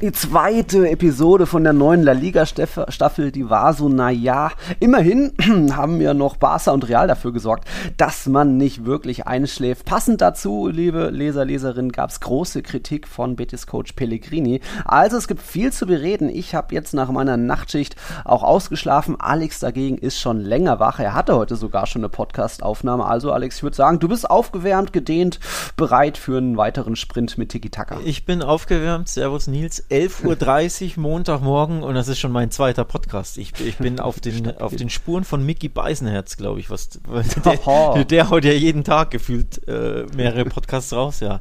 Die zweite Episode von der neuen La Liga-Staffel, die war so, naja, immerhin haben ja noch Barca und Real dafür gesorgt, dass man nicht wirklich einschläft. Passend dazu, liebe Leser, Leserinnen, gab es große Kritik von Betis-Coach Pellegrini. Also es gibt viel zu bereden. Ich habe jetzt nach meiner Nachtschicht auch ausgeschlafen. Alex dagegen ist schon länger wach. Er hatte heute sogar schon eine Podcast-Aufnahme. Also Alex, ich würde sagen, du bist aufgewärmt, gedehnt, bereit für einen weiteren Sprint mit Tiki-Taka. Ich bin aufgewärmt. Servus Nils. 11.30 Uhr Montagmorgen und das ist schon mein zweiter Podcast. Ich, ich bin auf den, auf den Spuren von Mickey Beisenherz, glaube ich. Was, der, der haut ja jeden Tag gefühlt äh, mehrere Podcasts raus, ja.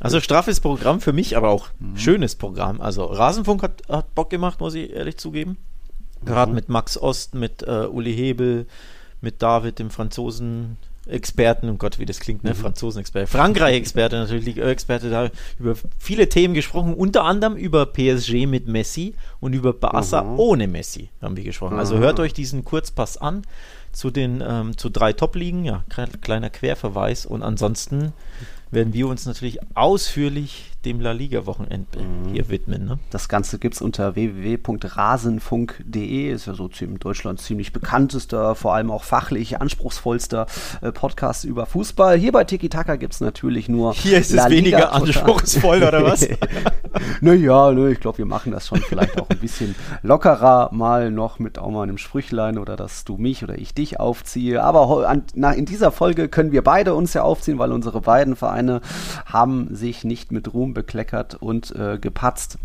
Also straffes Programm für mich, aber auch mhm. schönes Programm. Also Rasenfunk hat, hat Bock gemacht, muss ich ehrlich zugeben. Gerade mhm. mit Max Ost, mit äh, Uli Hebel, mit David, dem Franzosen, Experten, oh Gott, wie das klingt, ne? Mhm. Franzosen-Experte, Frankreich-Experte, natürlich Ligue-Experte, da über viele Themen gesprochen, unter anderem über PSG mit Messi und über Barca mhm. ohne Messi haben wir gesprochen. Also mhm. hört euch diesen Kurzpass an zu den ähm, zu drei Top-Ligen, ja, kleiner Querverweis und ansonsten werden wir uns natürlich ausführlich dem La Liga-Wochenende mhm. hier widmen. Ne? Das Ganze gibt es unter www.rasenfunk.de, ist ja so in Deutschland ziemlich bekanntester, vor allem auch fachlich anspruchsvollster äh, Podcast über Fußball. Hier bei Tiki Taka gibt es natürlich nur. Hier ist La es weniger Liga anspruchsvoll, oder was? naja, ne, ich glaube, wir machen das schon vielleicht auch ein bisschen lockerer, mal noch mit auch mal einem Sprüchlein oder dass du mich oder ich dich aufziehe. Aber an, na, in dieser Folge können wir beide uns ja aufziehen, weil unsere beiden Vereine haben sich nicht mit Ruhm bekleckert und äh, gepatzt.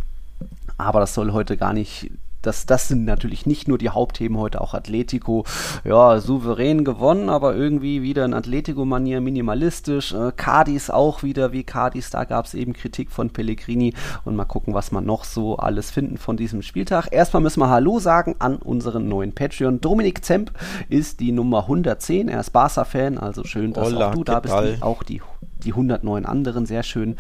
Aber das soll heute gar nicht das, das sind natürlich nicht nur die Hauptthemen heute, auch Atletico, ja, souverän gewonnen, aber irgendwie wieder in Atletico-Manier minimalistisch. Äh, Cardis auch wieder wie Cardis, da gab es eben Kritik von Pellegrini und mal gucken, was man noch so alles finden von diesem Spieltag. Erstmal müssen wir Hallo sagen an unseren neuen Patreon. Dominik Zemp ist die Nummer 110, er ist Barca-Fan, also schön, dass Hola, auch du da bist, auch die die 109 anderen, sehr schön.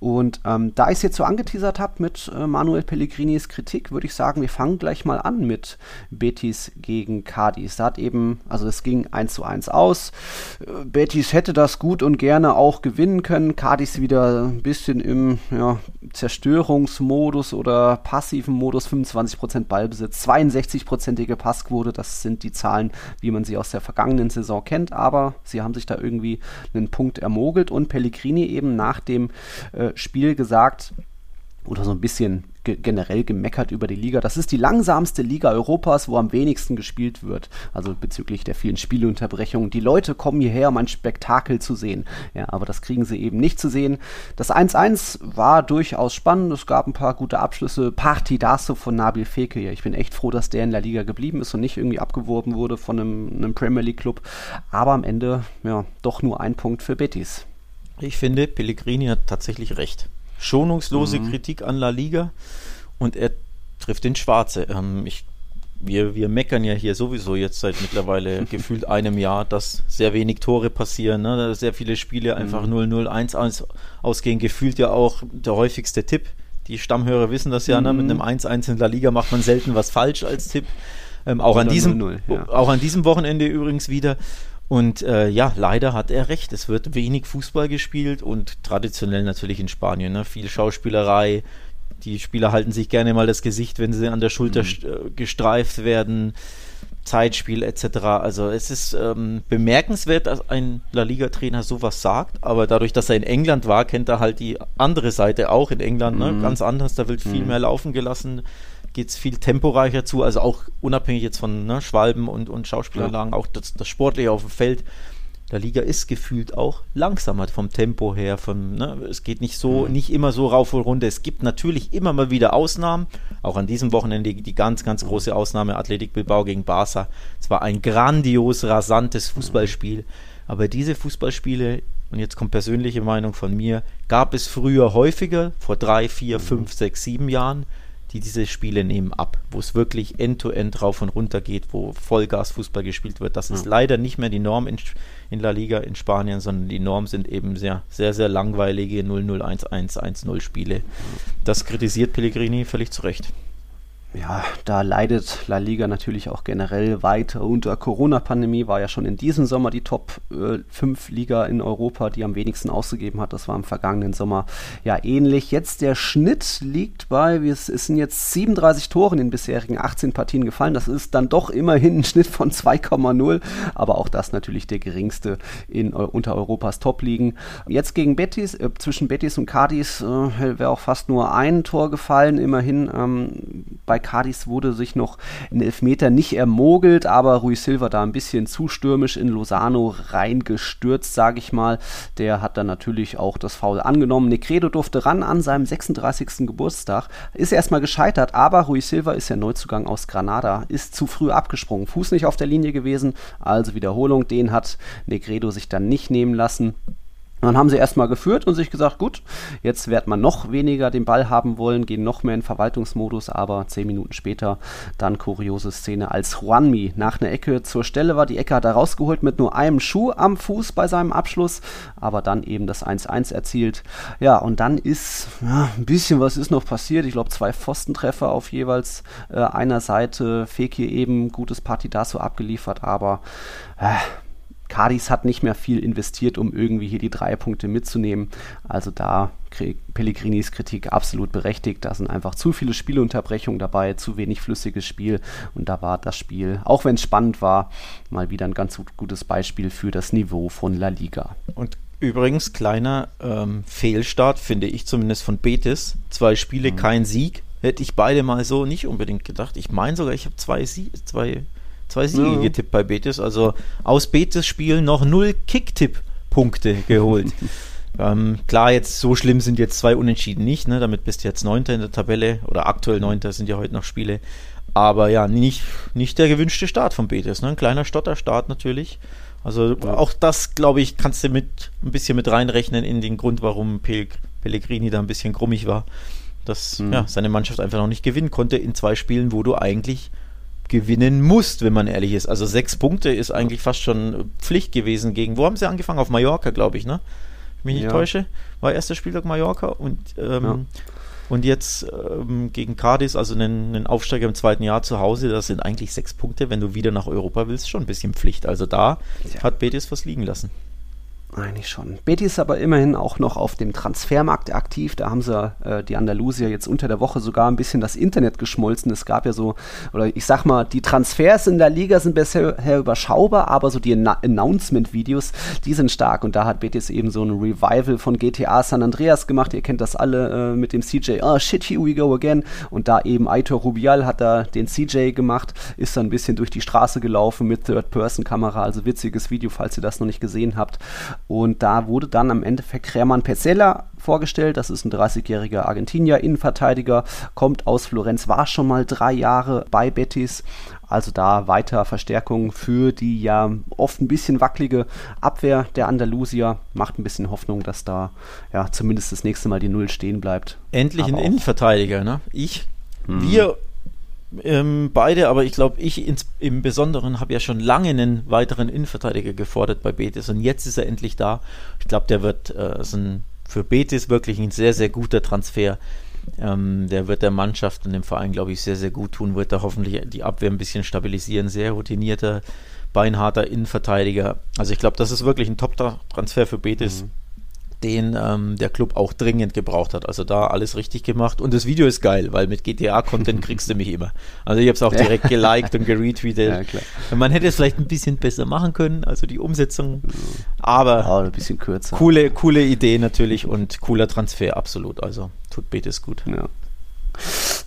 Und ähm, da ich es jetzt so angeteasert habe mit äh, Manuel Pellegrinis Kritik, würde ich sagen, wir fangen gleich mal an mit Betis gegen Cadiz. Da hat eben, also es ging 1 zu 1 aus. Äh, Betis hätte das gut und gerne auch gewinnen können. Cadiz wieder ein bisschen im ja, Zerstörungsmodus oder passiven Modus, 25% Ballbesitz, 62%ige Passquote, das sind die Zahlen, wie man sie aus der vergangenen Saison kennt, aber sie haben sich da irgendwie einen Punkt ermogelt und Pellegrini eben nach dem äh, Spiel gesagt, oder so ein bisschen ge generell gemeckert über die Liga. Das ist die langsamste Liga Europas, wo am wenigsten gespielt wird. Also bezüglich der vielen Spielunterbrechungen. Die Leute kommen hierher, um ein Spektakel zu sehen. Ja, aber das kriegen sie eben nicht zu sehen. Das 1-1 war durchaus spannend. Es gab ein paar gute Abschlüsse. Partidaso von Nabil Fekir. Ich bin echt froh, dass der in der Liga geblieben ist und nicht irgendwie abgeworben wurde von einem, einem Premier League Club. Aber am Ende, ja, doch nur ein Punkt für Betis. Ich finde, Pellegrini hat tatsächlich recht. Schonungslose mhm. Kritik an La Liga und er trifft den Schwarze. Ähm, ich, wir, wir meckern ja hier sowieso jetzt seit mittlerweile gefühlt einem Jahr, dass sehr wenig Tore passieren, ne? sehr viele Spiele einfach mhm. 0-0, 1-1 ausgehen. Gefühlt ja auch der häufigste Tipp. Die Stammhörer wissen das ja, mhm. ne? mit einem 1-1 in La Liga macht man selten was falsch als Tipp. Ähm, auch, an diesem, 0 -0, ja. auch an diesem Wochenende übrigens wieder. Und äh, ja, leider hat er recht. Es wird wenig Fußball gespielt und traditionell natürlich in Spanien. Ne? Viel Schauspielerei. Die Spieler halten sich gerne mal das Gesicht, wenn sie an der Schulter mhm. Äh, gestreift werden. Zeitspiel etc. Also es ist ähm, bemerkenswert, dass ein La Liga-Trainer sowas sagt, aber dadurch, dass er in England war, kennt er halt die andere Seite auch in England, ne? mhm. ganz anders, da wird viel mhm. mehr laufen gelassen geht es viel temporeicher zu, also auch unabhängig jetzt von ne, Schwalben und, und Schauspielanlagen, ja. auch das, das Sportliche auf dem Feld. Der Liga ist gefühlt auch langsamer vom Tempo her. Vom, ne, es geht nicht so, mhm. nicht immer so rauf und runter. Es gibt natürlich immer mal wieder Ausnahmen. Auch an diesem Wochenende die, die ganz, ganz große Ausnahme Athletik Bilbao gegen Barca. Es war ein grandios rasantes Fußballspiel. Mhm. Aber diese Fußballspiele, und jetzt kommt persönliche Meinung von mir, gab es früher häufiger, vor drei, vier, mhm. fünf, sechs, sieben Jahren die diese Spiele nehmen ab, wo es wirklich end-to-end -end rauf und runter geht, wo Vollgas-Fußball gespielt wird. Das ja. ist leider nicht mehr die Norm in, in La Liga in Spanien, sondern die Norm sind eben sehr, sehr, sehr langweilige 0-0, 1-1, 1-0 Spiele. Das kritisiert Pellegrini völlig zu Recht. Ja, da leidet La Liga natürlich auch generell weiter unter Corona-Pandemie. War ja schon in diesem Sommer die Top 5 äh, Liga in Europa, die am wenigsten ausgegeben hat. Das war im vergangenen Sommer ja ähnlich. Jetzt der Schnitt liegt bei, es sind jetzt 37 Tore in den bisherigen 18 Partien gefallen. Das ist dann doch immerhin ein Schnitt von 2,0, aber auch das natürlich der geringste in, unter Europas Top-Ligen. Jetzt gegen Betis, äh, zwischen Betis und Cadiz äh, wäre auch fast nur ein Tor gefallen, immerhin. Ähm, bei Cadiz wurde sich noch in Elfmeter nicht ermogelt, aber Rui Silva da ein bisschen zu stürmisch in Lozano reingestürzt, sage ich mal. Der hat dann natürlich auch das Foul angenommen. Negredo durfte ran an seinem 36. Geburtstag, ist erstmal gescheitert, aber Rui Silva ist ja Neuzugang aus Granada, ist zu früh abgesprungen, Fuß nicht auf der Linie gewesen, also Wiederholung, den hat Negredo sich dann nicht nehmen lassen. Dann haben sie erstmal geführt und sich gesagt, gut, jetzt wird man noch weniger den Ball haben wollen, gehen noch mehr in Verwaltungsmodus, aber zehn Minuten später dann kuriose Szene, als Juanmi nach einer Ecke zur Stelle war. Die Ecke hat er rausgeholt mit nur einem Schuh am Fuß bei seinem Abschluss, aber dann eben das 1-1 erzielt. Ja, und dann ist ja, ein bisschen was ist noch passiert. Ich glaube, zwei Pfostentreffer auf jeweils äh, einer Seite. Fekir eben gutes Partidaso abgeliefert, aber äh, Cadiz hat nicht mehr viel investiert, um irgendwie hier die drei Punkte mitzunehmen. Also da Pellegrinis Kritik absolut berechtigt. Da sind einfach zu viele Spielunterbrechungen dabei, zu wenig flüssiges Spiel. Und da war das Spiel, auch wenn es spannend war, mal wieder ein ganz gutes Beispiel für das Niveau von La Liga. Und übrigens, kleiner ähm, Fehlstart, finde ich zumindest von Betis. Zwei Spiele, mhm. kein Sieg. Hätte ich beide mal so nicht unbedingt gedacht. Ich meine sogar, ich habe zwei, Sie zwei Zwei Siege ja. getippt bei Betis. Also aus Betis Spielen noch null Kicktipp-Punkte geholt. ähm, klar, jetzt so schlimm sind jetzt zwei Unentschieden nicht. Ne? Damit bist du jetzt Neunter in der Tabelle oder aktuell Neunter sind ja heute noch Spiele. Aber ja, nicht, nicht der gewünschte Start von Betis. Ne? Ein kleiner Stotterstart natürlich. Also auch das, glaube ich, kannst du mit ein bisschen mit reinrechnen in den Grund, warum Pel Pellegrini da ein bisschen krummig war. Dass mhm. ja, seine Mannschaft einfach noch nicht gewinnen konnte in zwei Spielen, wo du eigentlich gewinnen musst, wenn man ehrlich ist. Also sechs Punkte ist eigentlich fast schon Pflicht gewesen gegen. Wo haben sie angefangen? Auf Mallorca, glaube ich, ne? Ich mich nicht ja. täusche. War erster Spieltag Mallorca und ähm, ja. Und jetzt ähm, gegen Cadiz, also einen, einen, Aufsteiger im zweiten Jahr zu Hause, das sind eigentlich sechs Punkte, wenn du wieder nach Europa willst, schon ein bisschen Pflicht. Also da ja. hat Betis was liegen lassen. Eigentlich schon. Betis ist aber immerhin auch noch auf dem Transfermarkt aktiv. Da haben sie äh, die Andalusier jetzt unter der Woche sogar ein bisschen das Internet geschmolzen. Es gab ja so, oder ich sag mal, die Transfers in der Liga sind bisher überschaubar, aber so die Announcement-Videos, die sind stark. Und da hat Betis eben so ein Revival von GTA San Andreas gemacht. Ihr kennt das alle äh, mit dem CJ. Oh shit, here we go again. Und da eben Aitor Rubial hat da den CJ gemacht, ist dann ein bisschen durch die Straße gelaufen mit Third-Person-Kamera. Also witziges Video, falls ihr das noch nicht gesehen habt. Und da wurde dann am Endeffekt Hermann Pezzella vorgestellt. Das ist ein 30-jähriger Argentinier, Innenverteidiger, kommt aus Florenz, war schon mal drei Jahre bei Betis. Also da weiter Verstärkung für die ja oft ein bisschen wackelige Abwehr der Andalusier. Macht ein bisschen Hoffnung, dass da ja zumindest das nächste Mal die Null stehen bleibt. Endlich Aber ein Innenverteidiger, ne? Ich, hm. wir ähm, beide, aber ich glaube, ich ins, im Besonderen habe ja schon lange einen weiteren Innenverteidiger gefordert bei Betis und jetzt ist er endlich da. Ich glaube, der wird äh, ein, für Betis wirklich ein sehr, sehr guter Transfer. Ähm, der wird der Mannschaft und dem Verein, glaube ich, sehr, sehr gut tun, wird da hoffentlich die Abwehr ein bisschen stabilisieren. Sehr routinierter, beinharter Innenverteidiger. Also ich glaube, das ist wirklich ein Top-Transfer für Betis. Mhm den ähm, der Club auch dringend gebraucht hat. Also da alles richtig gemacht. Und das Video ist geil, weil mit GTA-Content kriegst du mich immer. Also ich habe es auch direkt geliked und geretweetet. Ja, Man hätte es vielleicht ein bisschen besser machen können, also die Umsetzung. Aber oh, ein bisschen kürzer. Coole, coole Idee natürlich und cooler Transfer, absolut. Also tut Betis gut. Ja.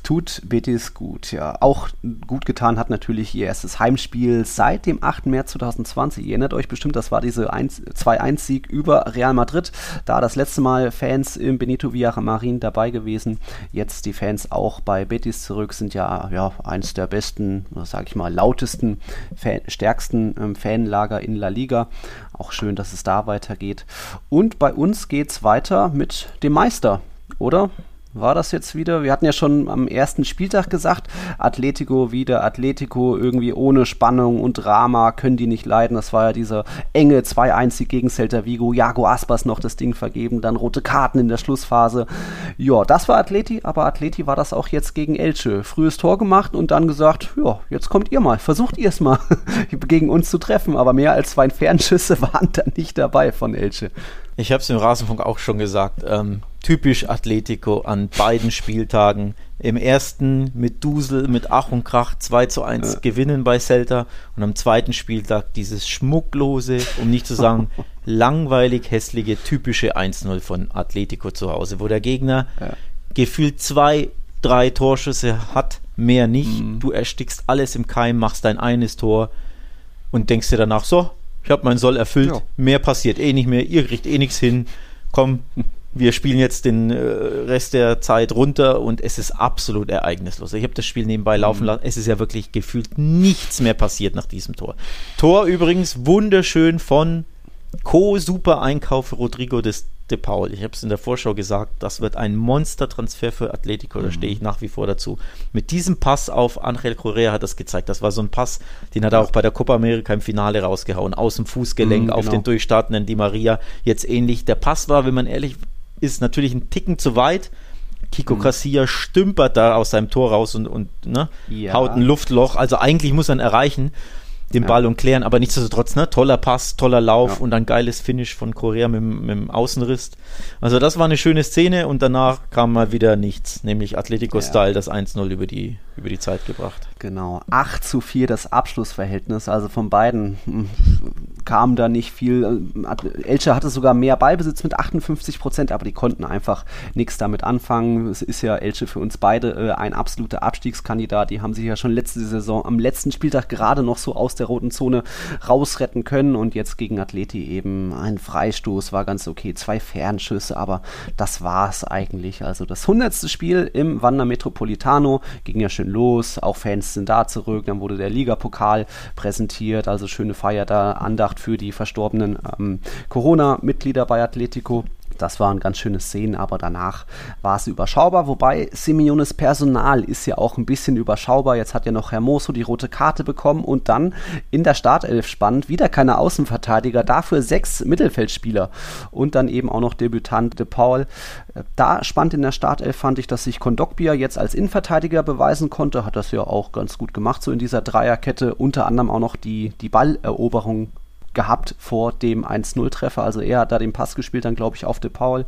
Tut Betis gut, ja. Auch gut getan hat natürlich ihr erstes Heimspiel seit dem 8. März 2020. Ihr erinnert euch bestimmt, das war diese 2-1-Sieg über Real Madrid. Da das letzte Mal Fans im Benito Villamarin dabei gewesen. Jetzt die Fans auch bei Betis zurück, sind ja, ja eins der besten, sag ich mal, lautesten, Fan, stärksten ähm, Fanlager in La Liga. Auch schön, dass es da weitergeht. Und bei uns geht es weiter mit dem Meister, oder? War das jetzt wieder? Wir hatten ja schon am ersten Spieltag gesagt, Atletico wieder, Atletico irgendwie ohne Spannung und Drama, können die nicht leiden. Das war ja dieser enge 2-1 gegen Celta Vigo. Jago Aspas noch das Ding vergeben, dann rote Karten in der Schlussphase. Ja, das war Atleti, aber Atleti war das auch jetzt gegen Elche. Frühes Tor gemacht und dann gesagt, ja, jetzt kommt ihr mal, versucht ihr es mal gegen uns zu treffen. Aber mehr als zwei Fernschüsse waren da nicht dabei von Elche. Ich habe es im Rasenfunk auch schon gesagt. Ähm, typisch Atletico an beiden Spieltagen. Im ersten mit Dusel, mit Ach und Krach 2 zu 1 ja. gewinnen bei Celta und am zweiten Spieltag dieses schmucklose, um nicht zu sagen langweilig hässliche, typische 1-0 von Atletico zu Hause, wo der Gegner ja. gefühlt zwei, drei Torschüsse hat, mehr nicht. Mhm. Du erstickst alles im Keim, machst dein eines Tor und denkst dir danach so, ich habe meinen Soll erfüllt, ja. mehr passiert eh nicht mehr, ihr kriegt eh nichts hin, komm, wir spielen jetzt den äh, Rest der Zeit runter und es ist absolut ereignislos. Ich habe das Spiel nebenbei laufen mhm. lassen. Es ist ja wirklich gefühlt nichts mehr passiert nach diesem Tor. Tor übrigens wunderschön von Co-Super Einkauf Rodrigo des De Paul. Ich habe es in der Vorschau gesagt, das wird ein Monster-Transfer für Atletico, da stehe ich mhm. nach wie vor dazu. Mit diesem Pass auf Angel Correa hat das gezeigt. Das war so ein Pass, den hat er auch bei der Copa America im Finale rausgehauen, aus dem Fußgelenk mhm, genau. auf den durchstartenden Di Maria. Jetzt ähnlich. Der Pass war, wenn man ehrlich ist, natürlich ein Ticken zu weit. Kiko mhm. Casilla stümpert da aus seinem Tor raus und, und ne, ja. haut ein Luftloch. Also eigentlich muss er ihn erreichen den ja. Ball und klären, aber nichtsdestotrotz, ne, toller Pass, toller Lauf ja. und ein geiles Finish von Korea mit, mit dem Außenriss. Also das war eine schöne Szene und danach kam mal wieder nichts, nämlich Atletico-Style, das 1-0 über die, über die Zeit gebracht. Genau, 8 zu 4 das Abschlussverhältnis, also von beiden hm, kam da nicht viel. Elche hatte sogar mehr Ballbesitz mit 58 Prozent, aber die konnten einfach nichts damit anfangen. Es ist ja Elche für uns beide äh, ein absoluter Abstiegskandidat. Die haben sich ja schon letzte Saison am letzten Spieltag gerade noch so aus der roten Zone rausretten können und jetzt gegen Atleti eben ein Freistoß war ganz okay, zwei Fernschüsse, aber das war es eigentlich. Also das hundertste Spiel im Wander Metropolitano ging ja schön los, auch Fans sind da zurück, dann wurde der Ligapokal präsentiert, also schöne Feier da, Andacht für die verstorbenen ähm, Corona-Mitglieder bei Atletico. Das waren ganz schöne Szenen, aber danach war es überschaubar. Wobei Simeones Personal ist ja auch ein bisschen überschaubar. Jetzt hat ja noch Hermoso die rote Karte bekommen und dann in der Startelf spannend wieder keine Außenverteidiger, dafür sechs Mittelfeldspieler und dann eben auch noch Debütant De Paul. Da spannend in der Startelf fand ich, dass sich Kondogbia jetzt als Innenverteidiger beweisen konnte. Hat das ja auch ganz gut gemacht, so in dieser Dreierkette. Unter anderem auch noch die, die Balleroberung gehabt vor dem 1-0-Treffer. Also er hat da den Pass gespielt, dann glaube ich auf De Paul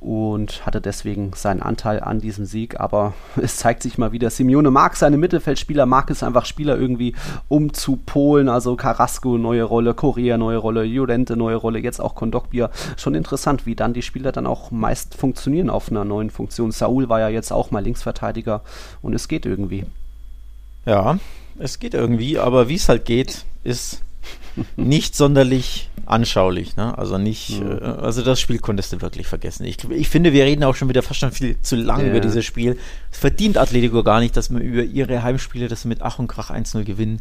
und hatte deswegen seinen Anteil an diesem Sieg. Aber es zeigt sich mal wieder, Simeone mag seine Mittelfeldspieler, mag es einfach Spieler irgendwie umzupolen. Also Carrasco neue Rolle, Correa neue Rolle, Llorente neue Rolle, jetzt auch Kondogbia. Schon interessant, wie dann die Spieler dann auch meist funktionieren auf einer neuen Funktion. Saul war ja jetzt auch mal Linksverteidiger und es geht irgendwie. Ja, es geht irgendwie, aber wie es halt geht, ist nicht sonderlich anschaulich. Ne? Also nicht, mhm. äh, also das Spiel konntest du wirklich vergessen. Ich, ich finde, wir reden auch schon wieder fast schon viel zu lange ja. über dieses Spiel. Es verdient Atletico gar nicht, dass man über ihre Heimspiele, dass sie mit Ach und Krach 1-0 gewinnen,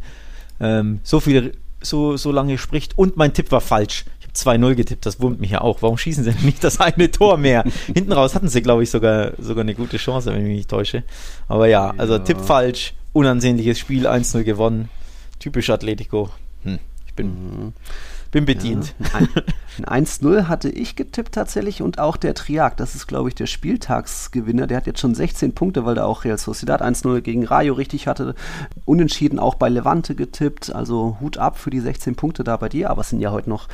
ähm, so viel, so, so lange spricht. Und mein Tipp war falsch. Ich habe 2-0 getippt, das wurmt mich ja auch. Warum schießen sie denn nicht das eine Tor mehr? Hinten raus hatten sie, glaube ich, sogar, sogar eine gute Chance, wenn ich mich nicht täusche. Aber ja, also ja. Tipp falsch, unansehnliches Spiel, 1-0 gewonnen. Typisch Atletico. Hm bin, mhm. Bin bedient. Ja, ein 1-0 hatte ich getippt tatsächlich und auch der Triak, das ist glaube ich der Spieltagsgewinner, der hat jetzt schon 16 Punkte, weil der auch Real Sociedad 1-0 gegen Rayo richtig hatte. Unentschieden auch bei Levante getippt, also Hut ab für die 16 Punkte da bei dir, aber es sind ja heute noch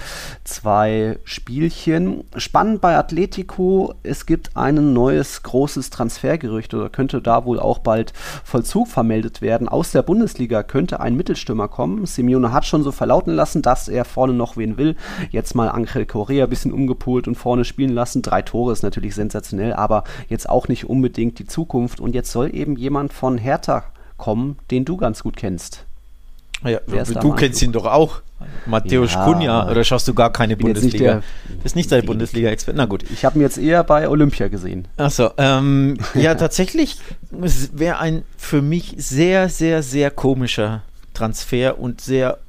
zwei Spielchen. Spannend bei Atletico, es gibt ein neues großes Transfergerücht oder könnte da wohl auch bald Vollzug vermeldet werden. Aus der Bundesliga könnte ein Mittelstürmer kommen. Simeone hat schon so verlauten lassen, dass er vorne noch wen will. Jetzt mal Angel Correa ein bisschen umgepolt und vorne spielen lassen. Drei Tore ist natürlich sensationell, aber jetzt auch nicht unbedingt die Zukunft. Und jetzt soll eben jemand von Hertha kommen, den du ganz gut kennst. Ja, du kennst ihn doch auch. Matthäus ja, Kunja, oder schaust du gar keine Bundesliga? das ist nicht dein Bundesliga-Experte. Na gut. Ich habe ihn jetzt eher bei Olympia gesehen. Achso, ähm, ja, tatsächlich wäre ein für mich sehr, sehr, sehr komischer Transfer und sehr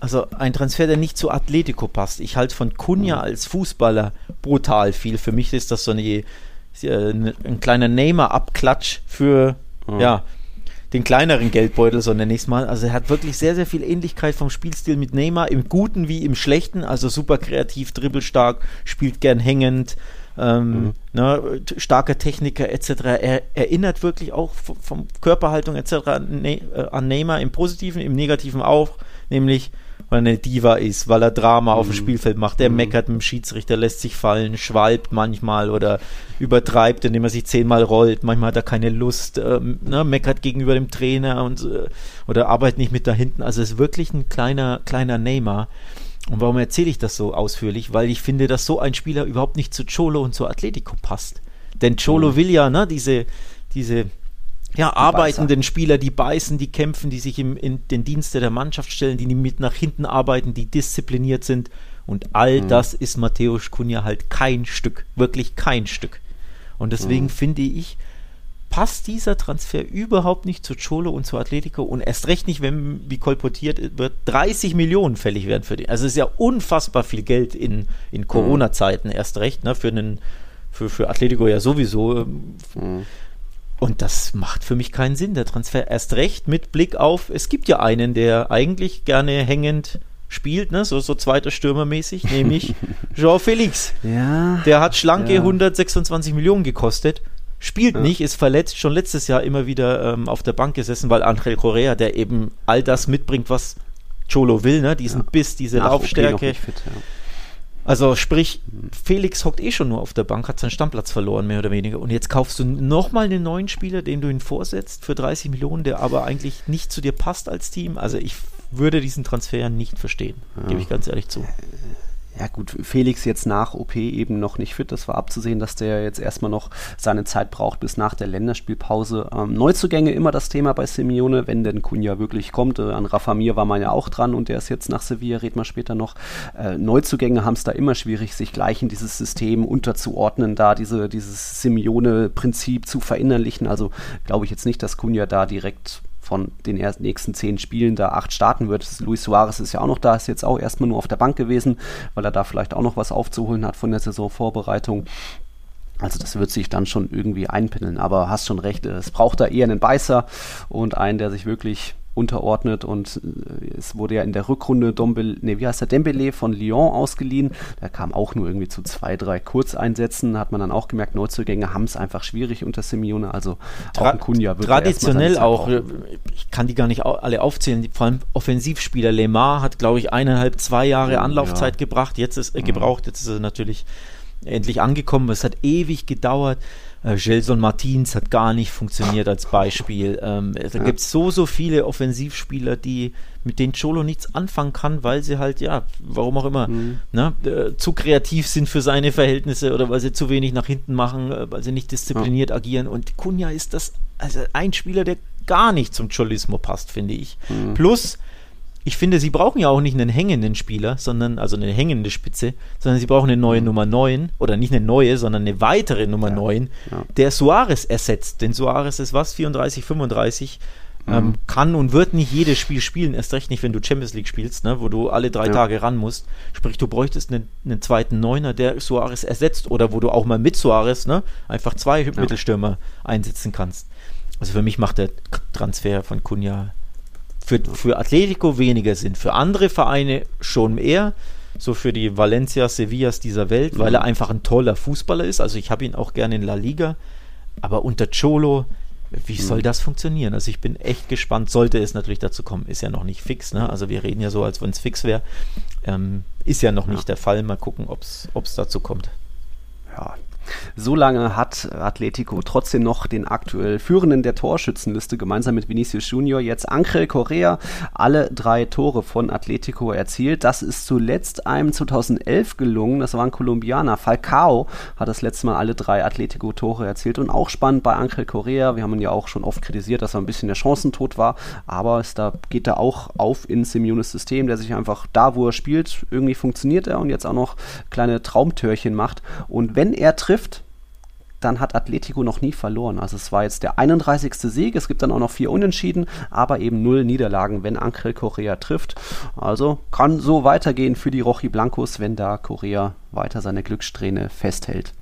also ein Transfer, der nicht zu Atletico passt. Ich halte von Cunha mhm. als Fußballer brutal viel. Für mich ist das so eine ein kleiner Neymar-Abklatsch für, mhm. ja, den kleineren Geldbeutel, so nenne ich es mal. Also er hat wirklich sehr, sehr viel Ähnlichkeit vom Spielstil mit Neymar, im Guten wie im Schlechten. Also super kreativ, dribbelstark, spielt gern hängend, ähm, mhm. ne, starker Techniker etc. Er erinnert wirklich auch vom, vom Körperhaltung etc. An, ne, äh, an Neymar im Positiven, im Negativen auch, nämlich weil er eine Diva ist, weil er Drama mhm. auf dem mhm. Spielfeld macht. Er mhm. meckert mit dem Schiedsrichter, lässt sich fallen, schwalbt manchmal oder übertreibt, indem er sich zehnmal rollt. Manchmal hat er keine Lust, ähm, ne, meckert gegenüber dem Trainer und äh, oder arbeitet nicht mit da hinten. Also es ist wirklich ein kleiner, kleiner Neymar. Und warum erzähle ich das so ausführlich? Weil ich finde, dass so ein Spieler überhaupt nicht zu Cholo und zu Atletico passt. Denn Cholo mhm. will ja, ne, diese, diese ja, arbeitenden Spieler, die beißen, die kämpfen, die sich im, in den Dienste der Mannschaft stellen, die mit nach hinten arbeiten, die diszipliniert sind. Und all mhm. das ist Matthäus Kunja halt kein Stück, wirklich kein Stück. Und deswegen mhm. finde ich, passt dieser Transfer überhaupt nicht zu Cholo und zu Atletico und erst recht nicht, wenn, wie kolportiert wird, 30 Millionen fällig werden für die. Also es ist ja unfassbar viel Geld in, in Corona-Zeiten erst recht, ne, für einen, für, für Atletico ja sowieso. Mhm. Und das macht für mich keinen Sinn, der Transfer. Erst recht mit Blick auf, es gibt ja einen, der eigentlich gerne hängend spielt, ne? so, so zweiter Stürmermäßig, nämlich Jean Felix. Ja. Der hat schlanke ja. 126 Millionen gekostet, spielt ja. nicht, ist verletzt, schon letztes Jahr immer wieder ähm, auf der Bank gesessen, weil Angel Correa, der eben all das mitbringt, was Cholo will, ne? diesen ja. Biss, diese Nach Laufstärke. Okay fit, ja. Also sprich, Felix hockt eh schon nur auf der Bank, hat seinen Stammplatz verloren, mehr oder weniger. Und jetzt kaufst du nochmal einen neuen Spieler, den du ihn vorsetzt für 30 Millionen, der aber eigentlich nicht zu dir passt als Team. Also ich würde diesen Transfer nicht verstehen, ja. gebe ich ganz ehrlich zu. Ja gut, Felix jetzt nach OP eben noch nicht fit. Das war abzusehen, dass der jetzt erstmal noch seine Zeit braucht bis nach der Länderspielpause. Ähm, Neuzugänge immer das Thema bei Simeone, wenn denn Cunha wirklich kommt. Äh, an Rafa Mir war man ja auch dran und der ist jetzt nach Sevilla, reden wir später noch. Äh, Neuzugänge haben es da immer schwierig, sich gleich in dieses System unterzuordnen, da diese, dieses Simeone-Prinzip zu verinnerlichen. Also glaube ich jetzt nicht, dass Cunha da direkt von den ersten, nächsten zehn Spielen da acht starten wird. Luis Suarez ist ja auch noch da, ist jetzt auch erstmal nur auf der Bank gewesen, weil er da vielleicht auch noch was aufzuholen hat von der Saisonvorbereitung. Also das wird sich dann schon irgendwie einpindeln, aber hast schon recht, es braucht da eher einen Beißer und einen, der sich wirklich unterordnet und äh, es wurde ja in der Rückrunde Dombele, nee, wie heißt der? Dembele von Lyon ausgeliehen. Der kam auch nur irgendwie zu zwei, drei Kurzeinsätzen, hat man dann auch gemerkt, Neuzugänge haben es einfach schwierig unter Simeone, also Tra auch ein Kunja wird Traditionell auch, ich kann die gar nicht alle aufzählen, vor allem Offensivspieler. Lemar hat glaube ich eineinhalb, zwei Jahre Anlaufzeit ja. gebracht, jetzt ist äh, gebraucht, jetzt ist er natürlich endlich angekommen, es hat ewig gedauert. Äh, Gelson Martins hat gar nicht funktioniert als Beispiel. Ähm, da ja. gibt es so, so viele Offensivspieler, die mit denen Cholo nichts anfangen kann, weil sie halt, ja, warum auch immer, mhm. ne, äh, zu kreativ sind für seine Verhältnisse oder weil sie zu wenig nach hinten machen, äh, weil sie nicht diszipliniert ja. agieren. Und Kunja ist das, also ein Spieler, der gar nicht zum Cholismo passt, finde ich. Mhm. Plus, ich finde, sie brauchen ja auch nicht einen hängenden Spieler, sondern, also eine hängende Spitze, sondern sie brauchen eine neue mhm. Nummer 9 oder nicht eine neue, sondern eine weitere Nummer ja. 9, ja. der Suarez ersetzt. Denn Suarez ist was, 34, 35, mhm. ähm, kann und wird nicht jedes Spiel spielen, erst recht nicht, wenn du Champions League spielst, ne, wo du alle drei ja. Tage ran musst. Sprich, du bräuchtest einen, einen, zweiten Neuner, der Suarez ersetzt oder wo du auch mal mit Suarez ne, einfach zwei Mittelstürmer einsetzen kannst. Also für mich macht der Transfer von Kunja für, für Atletico weniger Sinn, für andere Vereine schon mehr. So für die Valencia, Sevillas dieser Welt, weil er einfach ein toller Fußballer ist. Also ich habe ihn auch gerne in La Liga. Aber unter Cholo, wie soll mhm. das funktionieren? Also ich bin echt gespannt, sollte es natürlich dazu kommen. Ist ja noch nicht fix, ne? Also wir reden ja so, als wenn es fix wäre. Ähm, ist ja noch nicht der Fall. Mal gucken, ob es dazu kommt. Ja, so lange hat Atletico trotzdem noch den aktuell Führenden der Torschützenliste gemeinsam mit Vinicius Junior. Jetzt Angel Correa alle drei Tore von Atletico erzielt. Das ist zuletzt einem 2011 gelungen. Das war ein Kolumbianer. Falcao hat das letzte Mal alle drei Atletico-Tore erzielt. Und auch spannend bei Angel Correa. Wir haben ihn ja auch schon oft kritisiert, dass er ein bisschen der Chancentod war. Aber es da geht er auch auf in Simeones System, der sich einfach da, wo er spielt, irgendwie funktioniert er und jetzt auch noch kleine Traumtörchen macht. Und wenn er trifft, trifft, dann hat Atletico noch nie verloren. Also es war jetzt der 31. Sieg, es gibt dann auch noch vier Unentschieden, aber eben null Niederlagen, wenn Angel Correa trifft. Also kann so weitergehen für die Rochi Blancos, wenn da Correa weiter seine Glückssträhne festhält.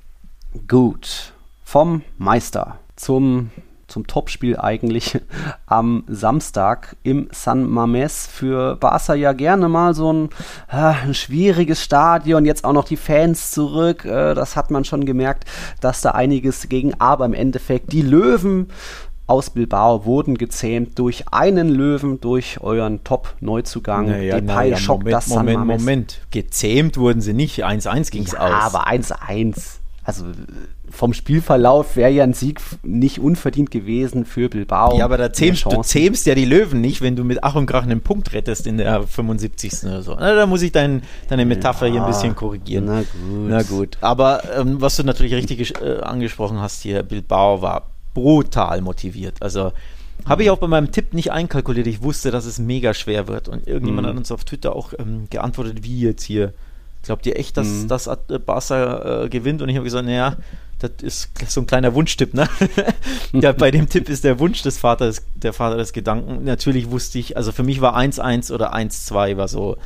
Gut. vom Meister zum zum Topspiel eigentlich am Samstag im San Mames. Für Barca ja gerne mal so ein, äh, ein schwieriges Stadion, jetzt auch noch die Fans zurück. Äh, das hat man schon gemerkt, dass da einiges gegen. Aber im Endeffekt die Löwen aus Bilbao wurden gezähmt durch einen Löwen, durch euren Top-Neuzugang. Naja, Depay naja, Moment, das Moment, San Mames. Moment. Gezähmt wurden sie nicht. 1-1 ging es ja, aus. aber 1-1 also vom Spielverlauf wäre ja ein Sieg nicht unverdient gewesen für Bilbao. Ja, aber da zähmst, du zähmst ja die Löwen nicht, wenn du mit Ach und Krach einen Punkt rettest in der 75. oder so. Na, da muss ich dein, deine Metapher ja, hier ein bisschen korrigieren. Na gut. Na gut. Aber ähm, was du natürlich richtig äh, angesprochen hast hier, Bilbao war brutal motiviert. Also habe ich auch bei meinem Tipp nicht einkalkuliert. Ich wusste, dass es mega schwer wird. Und irgendjemand mhm. hat uns auf Twitter auch ähm, geantwortet, wie jetzt hier Glaubt ihr echt, dass, mhm. dass Barca äh, gewinnt? Und ich habe gesagt, naja, das ist so ein kleiner Wunschtipp, ne? ja, bei dem Tipp ist der Wunsch des Vaters, der Vater des Gedanken. Natürlich wusste ich, also für mich war 1-1 oder 1-2 war so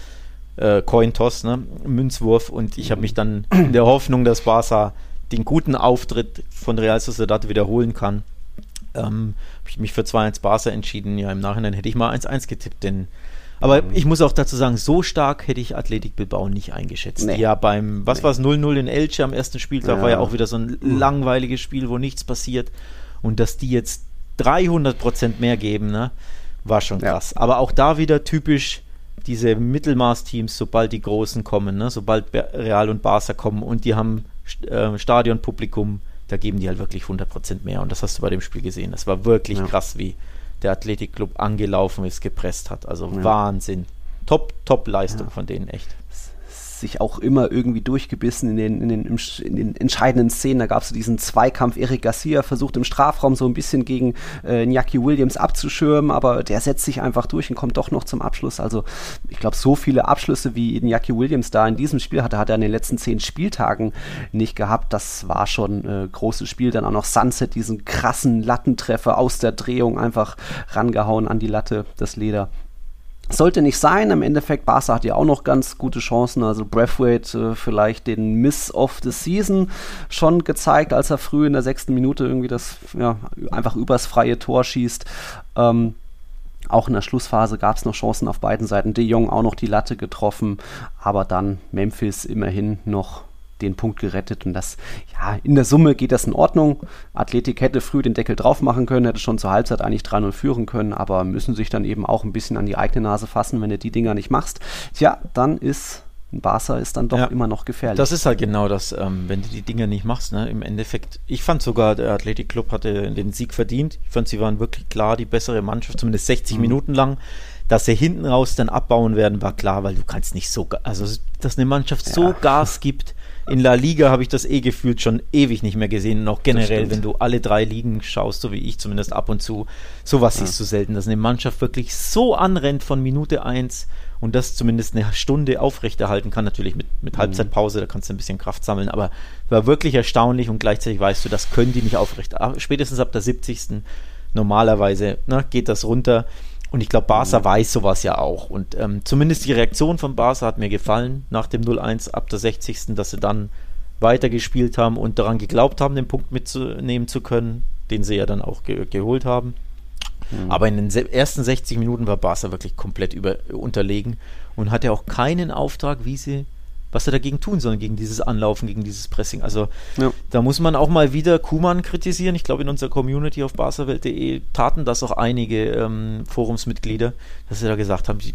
äh, Cointoss, ne? Münzwurf. Und ich habe mich dann in der Hoffnung, dass Barca den guten Auftritt von Real Sociedad wiederholen kann, ähm, habe ich mich für 2-1 Barca entschieden. Ja, im Nachhinein hätte ich mal 1-1 getippt, denn aber mhm. ich muss auch dazu sagen, so stark hätte ich Athletik Bilbao nicht eingeschätzt. Nee. Ja, beim, was nee. war es, 0-0 in Elche am ersten Spieltag, ja. war ja auch wieder so ein mhm. langweiliges Spiel, wo nichts passiert. Und dass die jetzt 300 Prozent mehr geben, ne, war schon krass. Ja. Aber auch da wieder typisch diese Mittelmaßteams, sobald die Großen kommen, ne, sobald Real und Barca kommen und die haben äh, Stadionpublikum, da geben die halt wirklich 100 Prozent mehr. Und das hast du bei dem Spiel gesehen. Das war wirklich ja. krass, wie der Athletikclub angelaufen ist, gepresst hat. Also ja. Wahnsinn. Top, top Leistung ja. von denen, echt sich auch immer irgendwie durchgebissen in den, in den, in den entscheidenden Szenen. Da gab es so diesen Zweikampf. Eric Garcia versucht im Strafraum so ein bisschen gegen äh, Iñaki Williams abzuschirmen, aber der setzt sich einfach durch und kommt doch noch zum Abschluss. Also ich glaube, so viele Abschlüsse wie Iñaki Williams da in diesem Spiel hatte, hat er in den letzten zehn Spieltagen nicht gehabt. Das war schon ein äh, großes Spiel. Dann auch noch Sunset, diesen krassen Lattentreffer aus der Drehung einfach rangehauen an die Latte, das Leder. Sollte nicht sein. Im Endeffekt, Barca hat ja auch noch ganz gute Chancen. Also Breathwaite äh, vielleicht den Miss of the Season schon gezeigt, als er früh in der sechsten Minute irgendwie das ja, einfach übers freie Tor schießt. Ähm, auch in der Schlussphase gab es noch Chancen auf beiden Seiten. De Jong auch noch die Latte getroffen, aber dann Memphis immerhin noch den Punkt gerettet und das, ja, in der Summe geht das in Ordnung. Athletik hätte früh den Deckel drauf machen können, hätte schon zur Halbzeit eigentlich 3-0 führen können, aber müssen sich dann eben auch ein bisschen an die eigene Nase fassen, wenn du die Dinger nicht machst. Tja, dann ist ein Barca ist dann doch ja, immer noch gefährlich. Das ist halt genau das, ähm, wenn du die Dinger nicht machst, ne? im Endeffekt. Ich fand sogar, der Athletic Club hatte den Sieg verdient. Ich fand, sie waren wirklich klar die bessere Mannschaft, zumindest 60 mhm. Minuten lang. Dass sie hinten raus dann abbauen werden, war klar, weil du kannst nicht so, also dass eine Mannschaft ja. so Gas gibt, in La Liga habe ich das eh gefühlt schon ewig nicht mehr gesehen. Und auch generell, wenn du alle drei Ligen schaust, so wie ich zumindest ab und zu, sowas ja. siehst du selten, dass eine Mannschaft wirklich so anrennt von Minute 1 und das zumindest eine Stunde aufrechterhalten kann. Natürlich mit, mit mhm. Halbzeitpause, da kannst du ein bisschen Kraft sammeln, aber war wirklich erstaunlich und gleichzeitig weißt du, das können die nicht aufrecht. Spätestens ab der 70. normalerweise ne, geht das runter. Und ich glaube, Barca mhm. weiß sowas ja auch. Und ähm, zumindest die Reaktion von Barca hat mir gefallen nach dem 0-1 ab der 60. dass sie dann weitergespielt haben und daran geglaubt haben, den Punkt mitzunehmen zu können, den sie ja dann auch ge geholt haben. Mhm. Aber in den ersten 60 Minuten war Barca wirklich komplett über unterlegen und hatte auch keinen Auftrag, wie sie was er dagegen tun soll, gegen dieses Anlaufen, gegen dieses Pressing. Also ja. da muss man auch mal wieder Kuman kritisieren. Ich glaube, in unserer Community auf baserwelt.de taten das auch einige ähm, Forumsmitglieder, dass sie da gesagt haben, die,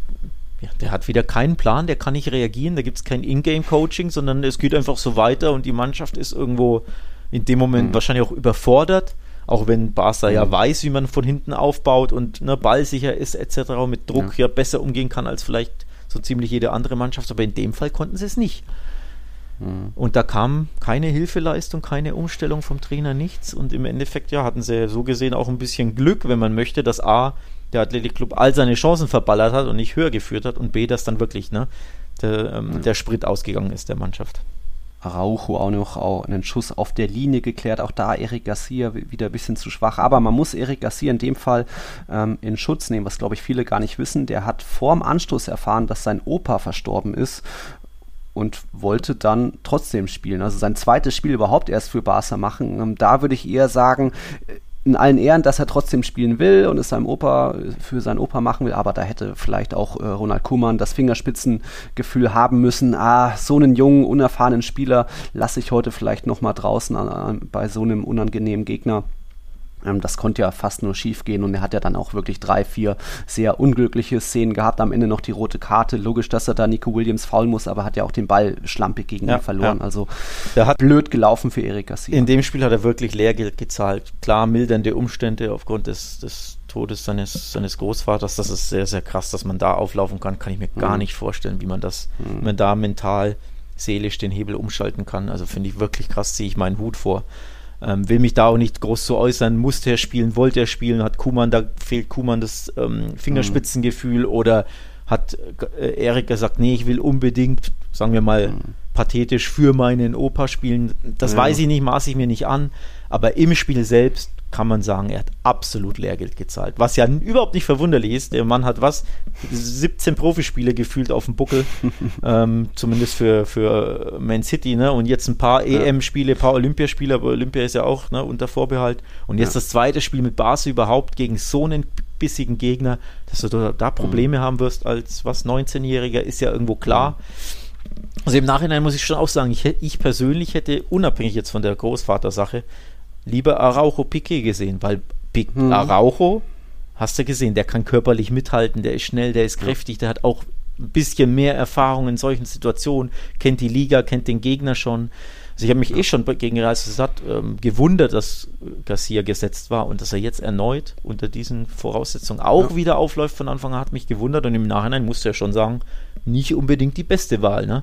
ja, der hat wieder keinen Plan, der kann nicht reagieren, da gibt es kein Ingame-Coaching, sondern es geht einfach so weiter und die Mannschaft ist irgendwo in dem Moment mhm. wahrscheinlich auch überfordert. Auch wenn Barca mhm. ja weiß, wie man von hinten aufbaut und ne, ballsicher ist etc. und mit Druck ja. ja besser umgehen kann als vielleicht so ziemlich jede andere Mannschaft, aber in dem Fall konnten sie es nicht. Mhm. Und da kam keine Hilfeleistung, keine Umstellung vom Trainer, nichts. Und im Endeffekt, ja, hatten sie so gesehen auch ein bisschen Glück, wenn man möchte, dass A, der Athletikclub all seine Chancen verballert hat und nicht höher geführt hat und B, dass dann wirklich ne, der, ähm, mhm. der Sprit ausgegangen ist der Mannschaft. Araujo auch noch auch einen Schuss auf der Linie geklärt. Auch da Eric Garcia wieder ein bisschen zu schwach. Aber man muss Eric Garcia in dem Fall ähm, in Schutz nehmen, was glaube ich viele gar nicht wissen. Der hat vorm Anstoß erfahren, dass sein Opa verstorben ist und wollte dann trotzdem spielen. Also sein zweites Spiel überhaupt erst für Barca machen. Ähm, da würde ich eher sagen, in allen Ehren, dass er trotzdem spielen will und es seinem Opa für seinen Opa machen will, aber da hätte vielleicht auch äh, Ronald Kuhmann das Fingerspitzengefühl haben müssen, ah, so einen jungen, unerfahrenen Spieler lasse ich heute vielleicht noch mal draußen an, an, bei so einem unangenehmen Gegner. Ähm, das konnte ja fast nur schief gehen und er hat ja dann auch wirklich drei, vier sehr unglückliche Szenen gehabt. Am Ende noch die rote Karte. Logisch, dass er da Nico Williams faulen muss, aber hat ja auch den Ball schlampig gegen ja, ihn verloren. Ja. Also der hat blöd gelaufen für Erik Garcia. In dem Spiel hat er wirklich Lehrgeld gezahlt. Klar, mildernde Umstände aufgrund des, des Todes seines, seines Großvaters. Das ist sehr, sehr krass, dass man da auflaufen kann. Kann ich mir mhm. gar nicht vorstellen, wie man das, mhm. wie man da mental, seelisch den Hebel umschalten kann. Also finde ich wirklich krass, ziehe ich meinen Hut vor. Ähm, will mich da auch nicht groß zu äußern. Musste er spielen, wollte er spielen, hat Kuman, da fehlt Kuman das ähm, Fingerspitzengefühl mhm. oder hat äh, Erik gesagt, nee, ich will unbedingt, sagen wir mal, mhm. pathetisch für meinen Opa spielen. Das ja. weiß ich nicht, maße ich mir nicht an, aber im Spiel selbst kann man sagen, er hat absolut Lehrgeld gezahlt. Was ja überhaupt nicht verwunderlich ist. Der Mann hat was? 17 Profispiele gefühlt auf dem Buckel. ähm, zumindest für, für Man City, ne? Und jetzt ein paar ja. EM-Spiele, ein paar Olympiaspiele, aber Olympia ist ja auch ne, unter Vorbehalt. Und jetzt ja. das zweite Spiel mit Barca überhaupt gegen so einen bissigen Gegner, dass du da, da Probleme mhm. haben wirst als was 19-Jähriger, ist ja irgendwo klar. Also im Nachhinein muss ich schon auch sagen, ich, ich persönlich hätte, unabhängig jetzt von der Großvatersache, lieber Araujo Piquet gesehen, weil Pic mhm. Araujo, hast du gesehen, der kann körperlich mithalten, der ist schnell, der ist kräftig, der hat auch ein bisschen mehr Erfahrung in solchen Situationen, kennt die Liga, kennt den Gegner schon. Also ich habe mich eh schon gegen Real Sociedad ähm, gewundert, dass Garcia gesetzt war und dass er jetzt erneut unter diesen Voraussetzungen auch ja. wieder aufläuft von Anfang an, hat mich gewundert und im Nachhinein musste er schon sagen, nicht unbedingt die beste Wahl. Ne?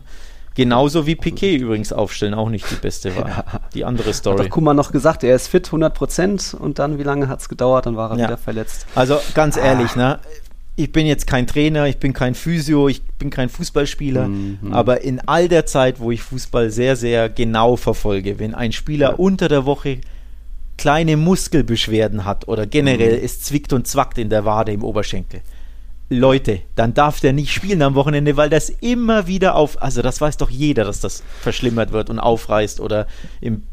Genauso wie Piquet übrigens aufstellen, auch nicht die beste Wahl. Ja. Die andere Story. Hat doch Kuman noch gesagt, er ist fit, 100 Prozent und dann, wie lange hat es gedauert, dann war er ja. wieder verletzt. Also ganz ehrlich, ah. ne? ich bin jetzt kein Trainer, ich bin kein Physio, ich bin kein Fußballspieler, mhm. aber in all der Zeit, wo ich Fußball sehr, sehr genau verfolge, wenn ein Spieler ja. unter der Woche kleine Muskelbeschwerden hat oder generell mhm. es zwickt und zwackt in der Wade im Oberschenkel, Leute, dann darf der nicht spielen am Wochenende, weil das immer wieder auf, also das weiß doch jeder, dass das verschlimmert wird und aufreißt oder im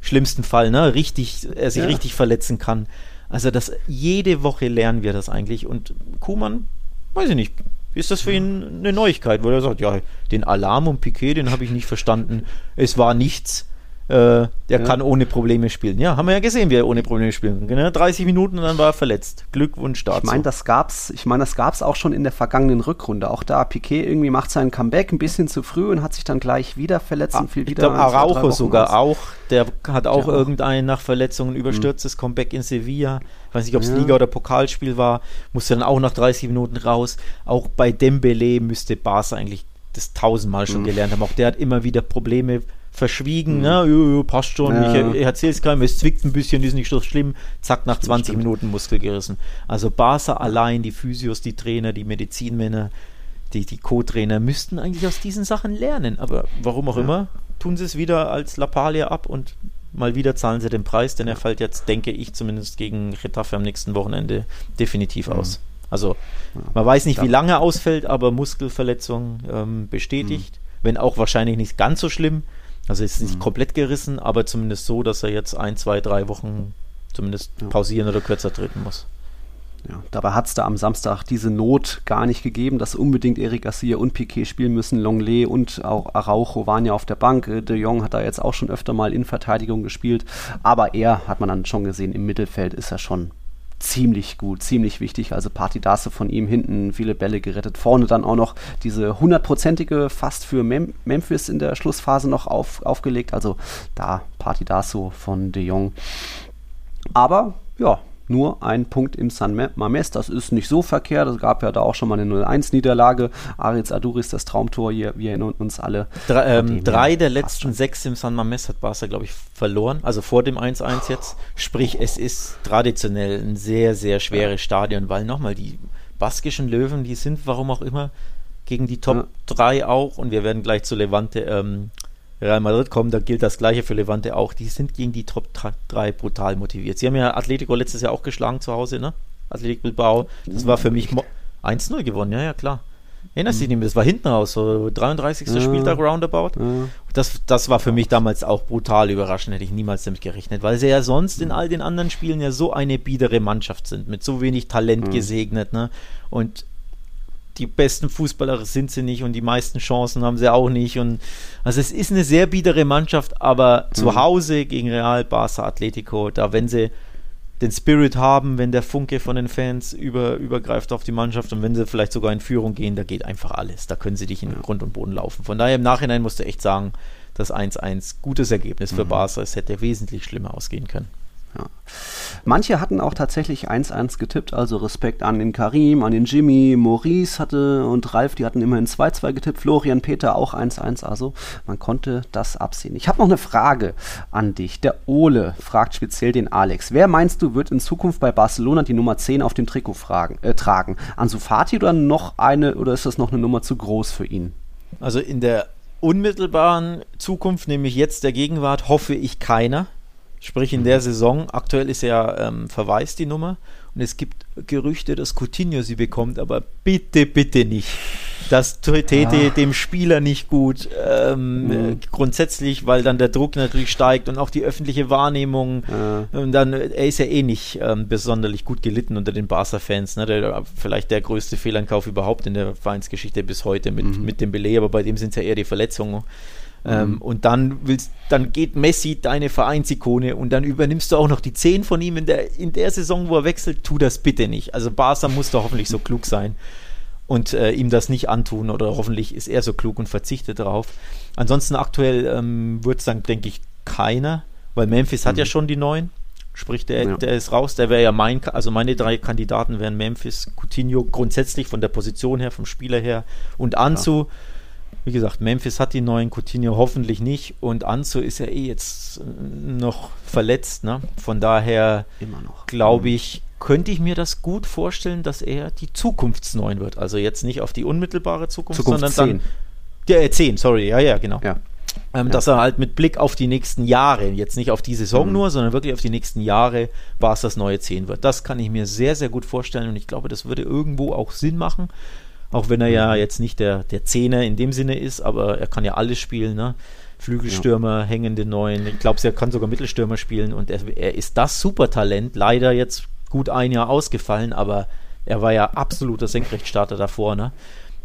schlimmsten Fall, ne, richtig, er sich ja. richtig verletzen kann. Also das, jede Woche lernen wir das eigentlich und Kuhmann, weiß ich nicht, ist das für ihn eine Neuigkeit, weil er sagt, ja, den Alarm und Piquet, den habe ich nicht verstanden, es war nichts, äh, der ja. kann ohne Probleme spielen. Ja, haben wir ja gesehen, wie er ohne Probleme spielen kann. 30 Minuten und dann war er verletzt. Glückwunsch dazu. Ich meine, das gab's, ich meine, das gab's auch schon in der vergangenen Rückrunde. Auch da Piquet irgendwie macht sein Comeback ein bisschen zu früh und hat sich dann gleich wieder verletzt ah, und fiel wieder. Ich glaube, Araujo sogar aus. auch. Der hat auch ja. irgendein nach Verletzungen überstürztes mhm. Comeback in Sevilla. Ich weiß nicht, ob es ja. Liga- oder Pokalspiel war. Musste dann auch nach 30 Minuten raus. Auch bei Dembele müsste Barca eigentlich das tausendmal schon mhm. gelernt haben. Auch der hat immer wieder Probleme verschwiegen, mhm. ne? Jo, jo, passt schon, ja. ich, ich erzähle es keinem, es zwickt ein bisschen, ist nicht so schlimm, zack, nach 20 Stimmt. Minuten Muskel gerissen. Also Barca allein, die Physios, die Trainer, die Medizinmänner, die, die Co-Trainer müssten eigentlich aus diesen Sachen lernen, aber warum auch ja. immer, tun sie es wieder als Lappalia ab und mal wieder zahlen sie den Preis, denn er fällt jetzt, denke ich, zumindest gegen Retafe am nächsten Wochenende definitiv mhm. aus. Also man weiß nicht, wie lange er ausfällt, aber Muskelverletzung ähm, bestätigt, mhm. wenn auch wahrscheinlich nicht ganz so schlimm. Also ist nicht mhm. komplett gerissen, aber zumindest so, dass er jetzt ein, zwei, drei Wochen zumindest ja. pausieren oder kürzer treten muss. Ja, dabei hat es da am Samstag diese Not gar nicht gegeben, dass unbedingt Eric Garcia und Piquet spielen müssen. Longley und auch Araujo waren ja auf der Bank. De Jong hat da jetzt auch schon öfter mal in Verteidigung gespielt. Aber er, hat man dann schon gesehen, im Mittelfeld ist er schon ziemlich gut, ziemlich wichtig. Also Partidasse von ihm hinten viele Bälle gerettet. Vorne dann auch noch diese hundertprozentige fast für Mem Memphis in der Schlussphase noch auf, aufgelegt. Also da Partidasso von De Jong. Aber ja, nur ein Punkt im San Mames. Das ist nicht so verkehrt. Es gab ja da auch schon mal eine 0-1-Niederlage. Aritz Aduris, das Traumtor, hier, wir erinnern uns alle. Drei, ähm, drei der letzten sechs im San Mames hat Barca, glaube ich, verloren. Also vor dem 1-1 jetzt. Sprich, es ist traditionell ein sehr, sehr schweres Stadion, weil nochmal die baskischen Löwen, die sind, warum auch immer, gegen die Top 3 ja. auch. Und wir werden gleich zu Levante ähm, Real Madrid kommen, da gilt das gleiche für Levante auch. Die sind gegen die Top 3 brutal motiviert. Sie haben ja Atletico letztes Jahr auch geschlagen zu Hause, ne? Athletic Bilbao. Das war für mich 1-0 gewonnen, ja, ja, klar. Erinnerst du dich nicht mehr? Das war hinten raus, so 33. Ja. Spieltag Roundabout. Ja. Das, das war für mich damals auch brutal überraschend, hätte ich niemals damit gerechnet, weil sie ja sonst in all den anderen Spielen ja so eine biedere Mannschaft sind, mit so wenig Talent mhm. gesegnet. Ne? Und die besten Fußballer sind sie nicht und die meisten Chancen haben sie auch nicht. Und also es ist eine sehr biedere Mannschaft, aber mhm. zu Hause gegen Real, Barca, Atletico, da wenn sie den Spirit haben, wenn der Funke von den Fans über, übergreift auf die Mannschaft und wenn sie vielleicht sogar in Führung gehen, da geht einfach alles. Da können sie dich in ja. Grund und Boden laufen. Von daher im Nachhinein musst du echt sagen, das 1-1 gutes Ergebnis für mhm. Barca. Es hätte wesentlich schlimmer ausgehen können. Ja. Manche hatten auch tatsächlich 1-1 getippt, also Respekt an den Karim, an den Jimmy, Maurice hatte und Ralf, die hatten immerhin 2-2 getippt, Florian Peter auch 1-1, also man konnte das absehen. Ich habe noch eine Frage an dich. Der Ole fragt speziell den Alex. Wer meinst du, wird in Zukunft bei Barcelona die Nummer 10 auf dem Trikot fragen, äh, tragen? Ansu Fati oder noch eine, oder ist das noch eine Nummer zu groß für ihn? Also in der unmittelbaren Zukunft, nämlich jetzt der Gegenwart, hoffe ich keiner. Sprich in der Saison, aktuell ist ja ähm, verwaist die Nummer und es gibt Gerüchte, dass Coutinho sie bekommt, aber bitte, bitte nicht. Das täte ja. dem Spieler nicht gut. Ähm, mhm. grundsätzlich, weil dann der Druck natürlich steigt und auch die öffentliche Wahrnehmung. Ja. Und dann, er ist ja eh nicht ähm, besonders gut gelitten unter den Barca-Fans. Ne? Der, vielleicht der größte Fehlankauf überhaupt in der Vereinsgeschichte bis heute mit, mhm. mit dem Belay, aber bei dem sind es ja eher die Verletzungen. Ähm, mhm. und dann willst, dann geht Messi deine Vereinsikone und dann übernimmst du auch noch die 10 von ihm in der, in der Saison, wo er wechselt. Tu das bitte nicht. Also Barca muss doch hoffentlich so klug sein und äh, ihm das nicht antun oder hoffentlich ist er so klug und verzichtet darauf. Ansonsten aktuell ähm, wird es dann, denke ich, keiner, weil Memphis mhm. hat ja mhm. schon die neun. Sprich, der, ja. der ist raus. Der wäre ja mein, also meine drei Kandidaten wären Memphis, Coutinho grundsätzlich von der Position her, vom Spieler her und Anzu. Ja wie gesagt, Memphis hat die neuen, Coutinho hoffentlich nicht und Anzo ist ja eh jetzt noch verletzt. Ne? Von daher glaube ich, könnte ich mir das gut vorstellen, dass er die Zukunftsneun wird. Also jetzt nicht auf die unmittelbare Zukunft, Zukunft sondern 10. dann. Der äh, 10, sorry, ja, ja, genau. Ja. Ähm, ja. Dass er halt mit Blick auf die nächsten Jahre, jetzt nicht auf die Saison mhm. nur, sondern wirklich auf die nächsten Jahre, war es das neue 10 wird. Das kann ich mir sehr, sehr gut vorstellen und ich glaube, das würde irgendwo auch Sinn machen. Auch wenn er ja mhm. jetzt nicht der, der Zehner in dem Sinne ist, aber er kann ja alles spielen, ne? Flügelstürmer, ja. hängende Neuen. Ich glaube, er kann sogar Mittelstürmer spielen und er, er ist das Supertalent. Leider jetzt gut ein Jahr ausgefallen, aber er war ja absoluter Senkrechtstarter davor, ne?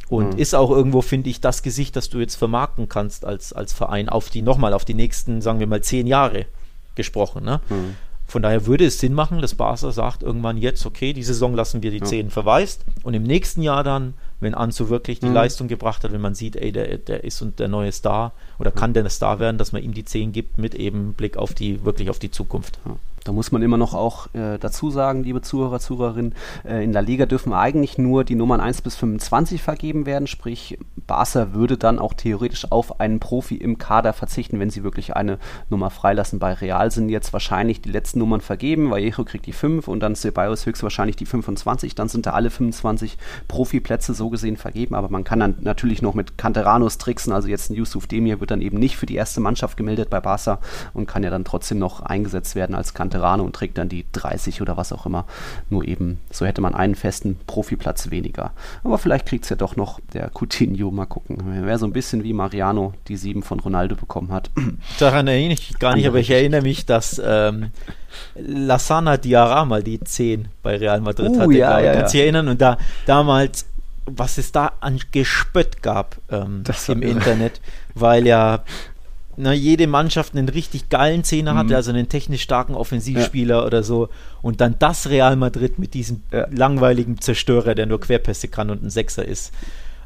Und mhm. ist auch irgendwo, finde ich, das Gesicht, das du jetzt vermarkten kannst als, als Verein auf die, nochmal, auf die nächsten, sagen wir mal, zehn Jahre gesprochen, ne? Mhm. Von daher würde es Sinn machen, dass Barca sagt irgendwann jetzt, okay, die Saison lassen wir die ja. 10 verwaist und im nächsten Jahr dann, wenn Anzu wirklich die mhm. Leistung gebracht hat, wenn man sieht, ey, der, der ist und der neue Star oder kann der Star werden, dass man ihm die 10 gibt mit eben Blick auf die, wirklich auf die Zukunft. Ja. Da muss man immer noch auch äh, dazu sagen, liebe Zuhörer, Zuhörerinnen, äh, in der Liga dürfen eigentlich nur die Nummern 1 bis 25 vergeben werden, sprich Barca würde dann auch theoretisch auf einen Profi im Kader verzichten, wenn sie wirklich eine Nummer freilassen. Bei Real sind jetzt wahrscheinlich die letzten Nummern vergeben, Vallejo kriegt die 5 und dann Ceballos höchstwahrscheinlich die 25, dann sind da alle 25 Profiplätze so gesehen vergeben, aber man kann dann natürlich noch mit Canteranos tricksen, also jetzt ein Yusuf Demir wird dann eben nicht für die erste Mannschaft gemeldet bei Barca und kann ja dann trotzdem noch eingesetzt werden als Canterano Veterane und trägt dann die 30 oder was auch immer. Nur eben, so hätte man einen festen Profiplatz weniger. Aber vielleicht kriegt es ja doch noch der Coutinho, mal gucken. Wäre so ein bisschen wie Mariano die 7 von Ronaldo bekommen hat. Daran erinnere ich mich gar nicht, aber ich erinnere mich, dass ähm, Lassana Diarra mal die 10 bei Real Madrid uh, hatte. Ja, ja, Kannst du ja. erinnern? Und da damals was es da an Gespött gab ähm, im Internet, weil ja na, jede Mannschaft einen richtig geilen Zehner mhm. hatte, also einen technisch starken Offensivspieler ja. oder so. Und dann das Real Madrid mit diesem ja. langweiligen Zerstörer, der nur Querpässe kann und ein Sechser ist.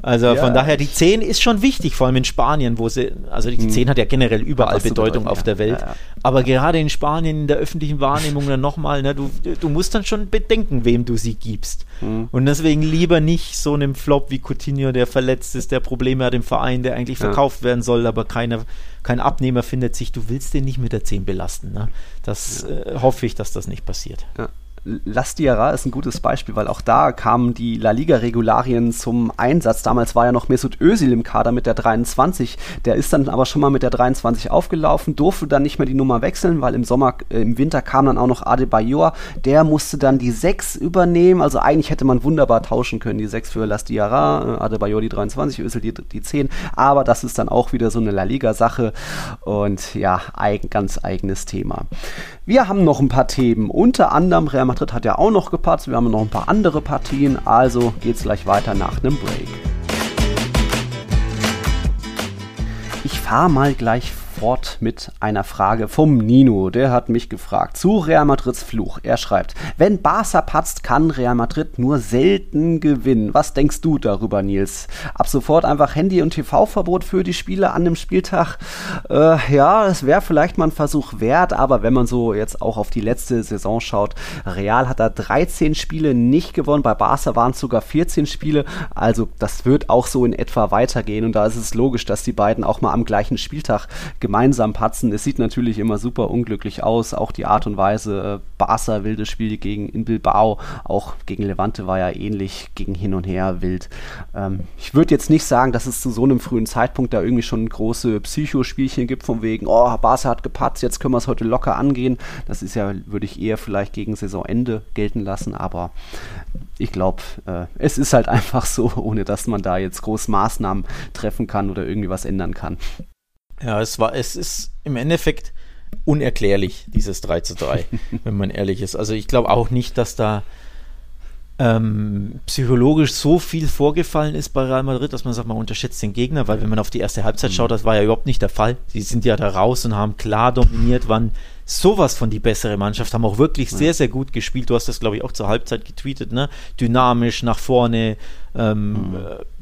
Also ja. von daher, die 10 ist schon wichtig, vor allem in Spanien, wo sie, also die 10 mhm. hat ja generell überall Bedeutung auf der Welt. Ja, ja. Aber gerade in Spanien in der öffentlichen Wahrnehmung dann nochmal, ne, du, du musst dann schon bedenken, wem du sie gibst. Mhm. Und deswegen lieber nicht so einem Flop wie Coutinho, der verletzt ist, der Probleme hat im Verein, der eigentlich verkauft werden soll, aber keiner, kein Abnehmer findet sich, du willst den nicht mit der 10 belasten. Ne? Das äh, hoffe ich, dass das nicht passiert. Ja. Lastiera ist ein gutes Beispiel, weil auch da kamen die La Liga-Regularien zum Einsatz. Damals war ja noch Mesut Özil im Kader mit der 23. Der ist dann aber schon mal mit der 23 aufgelaufen, durfte dann nicht mehr die Nummer wechseln, weil im Sommer, äh, im Winter kam dann auch noch Adebayor. Der musste dann die 6 übernehmen. Also eigentlich hätte man wunderbar tauschen können. Die 6 für Lastiera, äh, Adebayor die 23, Özil die, die 10. Aber das ist dann auch wieder so eine La Liga-Sache. Und ja, eigen, ganz eigenes Thema. Wir haben noch ein paar Themen. Unter anderem Real Madrid hat ja auch noch gepatzt. Wir haben noch ein paar andere Partien. Also geht's gleich weiter nach einem Break. Ich fahre mal gleich fort mit einer Frage vom Nino. Der hat mich gefragt zu Real Madrids Fluch. Er schreibt, wenn Barca patzt, kann Real Madrid nur selten gewinnen. Was denkst du darüber, Nils? Ab sofort einfach Handy- und TV-Verbot für die Spiele an dem Spieltag. Äh, ja, es wäre vielleicht mal ein Versuch wert, aber wenn man so jetzt auch auf die letzte Saison schaut, Real hat da 13 Spiele nicht gewonnen, bei Barca waren es sogar 14 Spiele. Also das wird auch so in etwa weitergehen und da ist es logisch, dass die beiden auch mal am gleichen Spieltag gemeinsam patzen. Es sieht natürlich immer super unglücklich aus, auch die Art und Weise. Äh, Barca wildes Spiel gegen in Bilbao, auch gegen Levante war ja ähnlich, gegen hin und her wild. Ähm, ich würde jetzt nicht sagen, dass es zu so einem frühen Zeitpunkt da irgendwie schon große Psychospielchen gibt, von wegen, oh, Barca hat gepatzt, jetzt können wir es heute locker angehen. Das ist ja, würde ich eher vielleicht gegen Saisonende gelten lassen, aber ich glaube, äh, es ist halt einfach so, ohne dass man da jetzt groß Maßnahmen treffen kann oder irgendwie was ändern kann. Ja, es war, es ist im Endeffekt unerklärlich, dieses 3 zu 3, wenn man ehrlich ist. Also ich glaube auch nicht, dass da ähm, psychologisch so viel vorgefallen ist bei Real Madrid, dass man sagt, man unterschätzt den Gegner, weil wenn man auf die erste Halbzeit schaut, das war ja überhaupt nicht der Fall. Sie sind ja da raus und haben klar dominiert, waren sowas von die bessere Mannschaft, haben auch wirklich sehr, sehr gut gespielt. Du hast das, glaube ich, auch zur Halbzeit getweetet, ne? Dynamisch nach vorne, ähm, mhm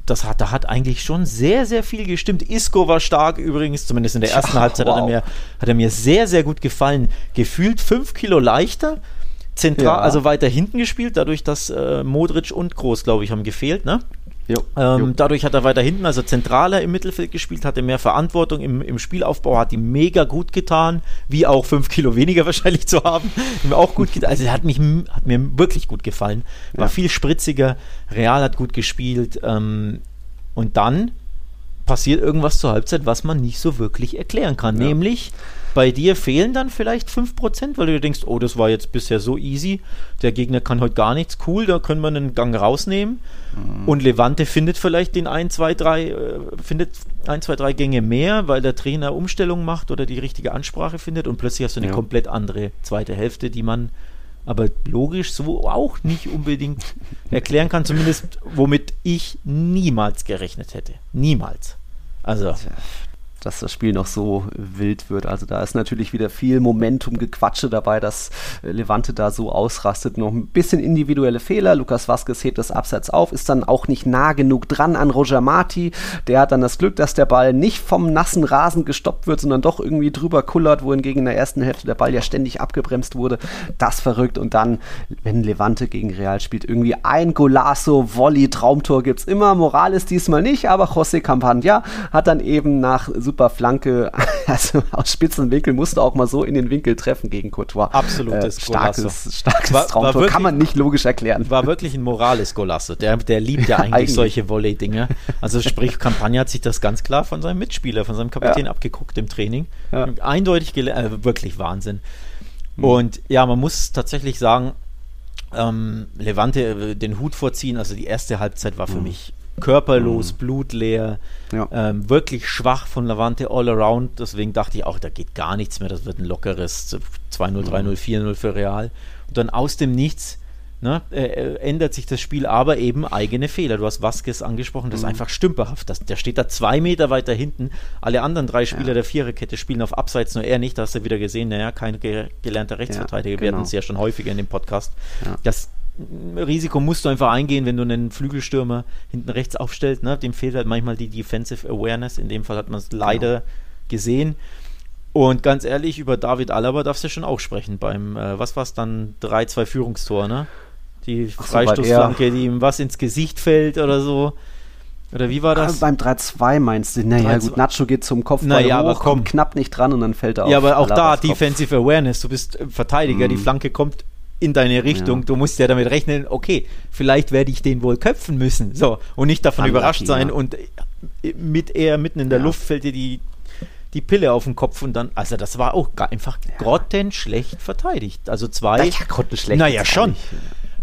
das hat, da hat eigentlich schon sehr, sehr viel gestimmt. Isco war stark übrigens, zumindest in der ersten Ach, Halbzeit wow. hat, er mir, hat er mir sehr, sehr gut gefallen. Gefühlt fünf Kilo leichter, zentral, ja. also weiter hinten gespielt, dadurch, dass äh, Modric und Groß, glaube ich, haben gefehlt, ne? Jo, ähm, jo. Dadurch hat er weiter hinten, also zentraler im Mittelfeld gespielt, hatte mehr Verantwortung im, im Spielaufbau, hat ihm mega gut getan, wie auch fünf Kilo weniger wahrscheinlich zu haben. mir auch gut getan. Also hat, mich, hat mir wirklich gut gefallen. War ja. viel spritziger, Real hat gut gespielt. Ähm, und dann passiert irgendwas zur Halbzeit, was man nicht so wirklich erklären kann. Ja. Nämlich bei dir fehlen dann vielleicht 5%, weil du denkst, oh, das war jetzt bisher so easy, der Gegner kann heute gar nichts, cool, da können wir einen Gang rausnehmen. Mhm. Und Levante findet vielleicht den 1, 2, 3, äh, findet 1, 2, 3 Gänge mehr, weil der Trainer Umstellung macht oder die richtige Ansprache findet und plötzlich hast du eine ja. komplett andere zweite Hälfte, die man aber logisch so auch nicht unbedingt erklären kann, zumindest womit ich niemals gerechnet hätte. Niemals. Also dass das Spiel noch so wild wird. Also da ist natürlich wieder viel Momentum-Gequatsche dabei, dass äh, Levante da so ausrastet. Noch ein bisschen individuelle Fehler. Lukas Vasquez hebt das Abseits auf, ist dann auch nicht nah genug dran an Roger Marti. Der hat dann das Glück, dass der Ball nicht vom nassen Rasen gestoppt wird, sondern doch irgendwie drüber kullert, wohingegen in der ersten Hälfte der Ball ja ständig abgebremst wurde. Das verrückt. Und dann, wenn Levante gegen Real spielt, irgendwie ein Golasso, Volley, Traumtor gibt es immer. Morales diesmal nicht, aber José Campagna hat dann eben nach super super Flanke, also aus spitzen Winkel musste auch mal so in den Winkel treffen gegen Courtois. Absolutes äh, starkes, starkes war, Traumtor, war wirklich, kann man nicht logisch erklären. War wirklich ein Morales Golasso, der, der liebt ja eigentlich, eigentlich. solche Volley-Dinge. Also sprich, Kampagne hat sich das ganz klar von seinem Mitspieler, von seinem Kapitän ja. abgeguckt im Training. Ja. Eindeutig, äh, wirklich Wahnsinn. Mhm. Und ja, man muss tatsächlich sagen, ähm, Levante äh, den Hut vorziehen. Also die erste Halbzeit war für mhm. mich körperlos, mhm. blutleer, ja. ähm, wirklich schwach von Levante all around. Deswegen dachte ich auch, da geht gar nichts mehr. Das wird ein lockeres 2-0, 3-0, 4-0 für Real. Und dann aus dem Nichts ne, äh, ändert sich das Spiel, aber eben eigene Fehler. Du hast Vasquez angesprochen, das mhm. ist einfach stümperhaft. Das, der steht da zwei Meter weiter hinten. Alle anderen drei Spieler ja. der Viererkette spielen auf Abseits, nur er nicht. Da hast du wieder gesehen, naja, kein ge gelernter Rechtsverteidiger. Ja, genau. Wir hatten es ja schon häufiger in dem Podcast. Ja. Das Risiko musst du einfach eingehen, wenn du einen Flügelstürmer hinten rechts aufstellst. Ne? Dem fehlt halt manchmal die Defensive Awareness. In dem Fall hat man es leider genau. gesehen. Und ganz ehrlich, über David Alaba darfst du schon auch sprechen beim, äh, was war es dann, 3-2 Führungstor, ne? Die Freistoßflanke, die ihm was ins Gesicht fällt oder so. Oder wie war das? Ah, beim 3-2 meinst du? Naja, gut, Nacho geht zum Kopfball naja, hoch, kommt knapp nicht dran und dann fällt er auf. Ja, aber auch da Defensive Awareness. Du bist Verteidiger, mm. die mhm. Flanke kommt in deine Richtung. Ja. Du musst ja damit rechnen, okay, vielleicht werde ich den wohl köpfen müssen. So, und nicht davon Unlucky, überrascht sein. Ja. Und mit er mitten in der ja. Luft fällt dir die, die Pille auf den Kopf und dann, also das war auch einfach grottenschlecht verteidigt. Also zwei. Ja, grottenschlecht. Naja, schon.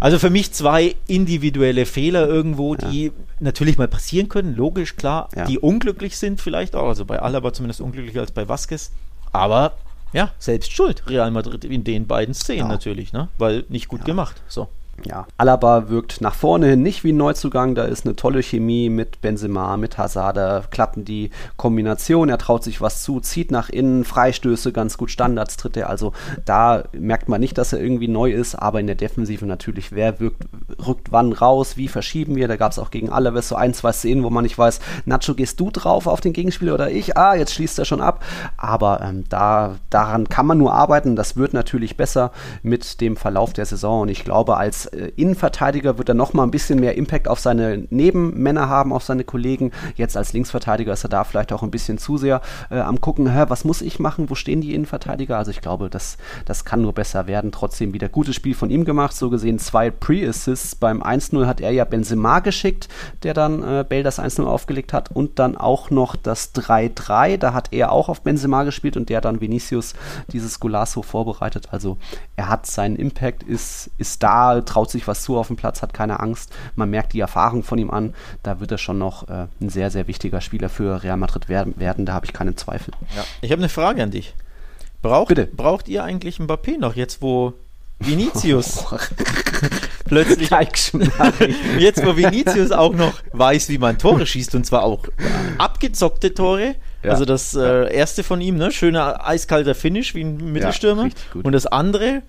Also für mich zwei individuelle Fehler irgendwo, die natürlich mal passieren können, logisch, klar, die unglücklich sind vielleicht auch, also bei Alaba zumindest unglücklicher als bei Vasquez, aber ja, selbst schuld, Real Madrid in den beiden Szenen ja. natürlich, ne? weil nicht gut gemacht, so ja, Alaba wirkt nach vorne hin nicht wie ein Neuzugang. Da ist eine tolle Chemie mit Benzema, mit Hazard. Da klappen die Kombination. Er traut sich was zu, zieht nach innen, Freistöße, ganz gut Standards tritt er. Also da merkt man nicht, dass er irgendwie neu ist. Aber in der Defensive natürlich, wer wirkt, rückt wann raus, wie verschieben wir. Da gab es auch gegen Alaves so ein, zwei Szenen, wo man nicht weiß, Nacho, gehst du drauf auf den Gegenspieler oder ich? Ah, jetzt schließt er schon ab. Aber ähm, da, daran kann man nur arbeiten. Das wird natürlich besser mit dem Verlauf der Saison. Und ich glaube, als äh, Innenverteidiger wird er noch mal ein bisschen mehr Impact auf seine Nebenmänner haben, auf seine Kollegen. Jetzt als Linksverteidiger ist er da vielleicht auch ein bisschen zu sehr äh, am gucken, hä, was muss ich machen, wo stehen die Innenverteidiger? Also ich glaube, das, das kann nur besser werden. Trotzdem wieder gutes Spiel von ihm gemacht. So gesehen zwei Pre-Assists. Beim 1-0 hat er ja Benzema geschickt, der dann äh, Bell das 1-0 aufgelegt hat. Und dann auch noch das 3-3. Da hat er auch auf Benzema gespielt und der dann Vinicius dieses Golasso vorbereitet. Also er hat seinen Impact, ist, ist da, traut sich was zu auf dem Platz, hat keine Angst. Man merkt die Erfahrung von ihm an. Da wird er schon noch äh, ein sehr, sehr wichtiger Spieler für Real Madrid werden. werden da habe ich keinen Zweifel. Ja. Ich habe eine Frage an dich. Braucht, Bitte. braucht ihr eigentlich Mbappé noch, jetzt wo Vinicius plötzlich jetzt wo Vinicius auch noch weiß, wie man Tore schießt und zwar auch abgezockte Tore. Ja. Also das äh, erste von ihm, ne, schöner eiskalter Finish wie ein Mittelstürmer ja, und das andere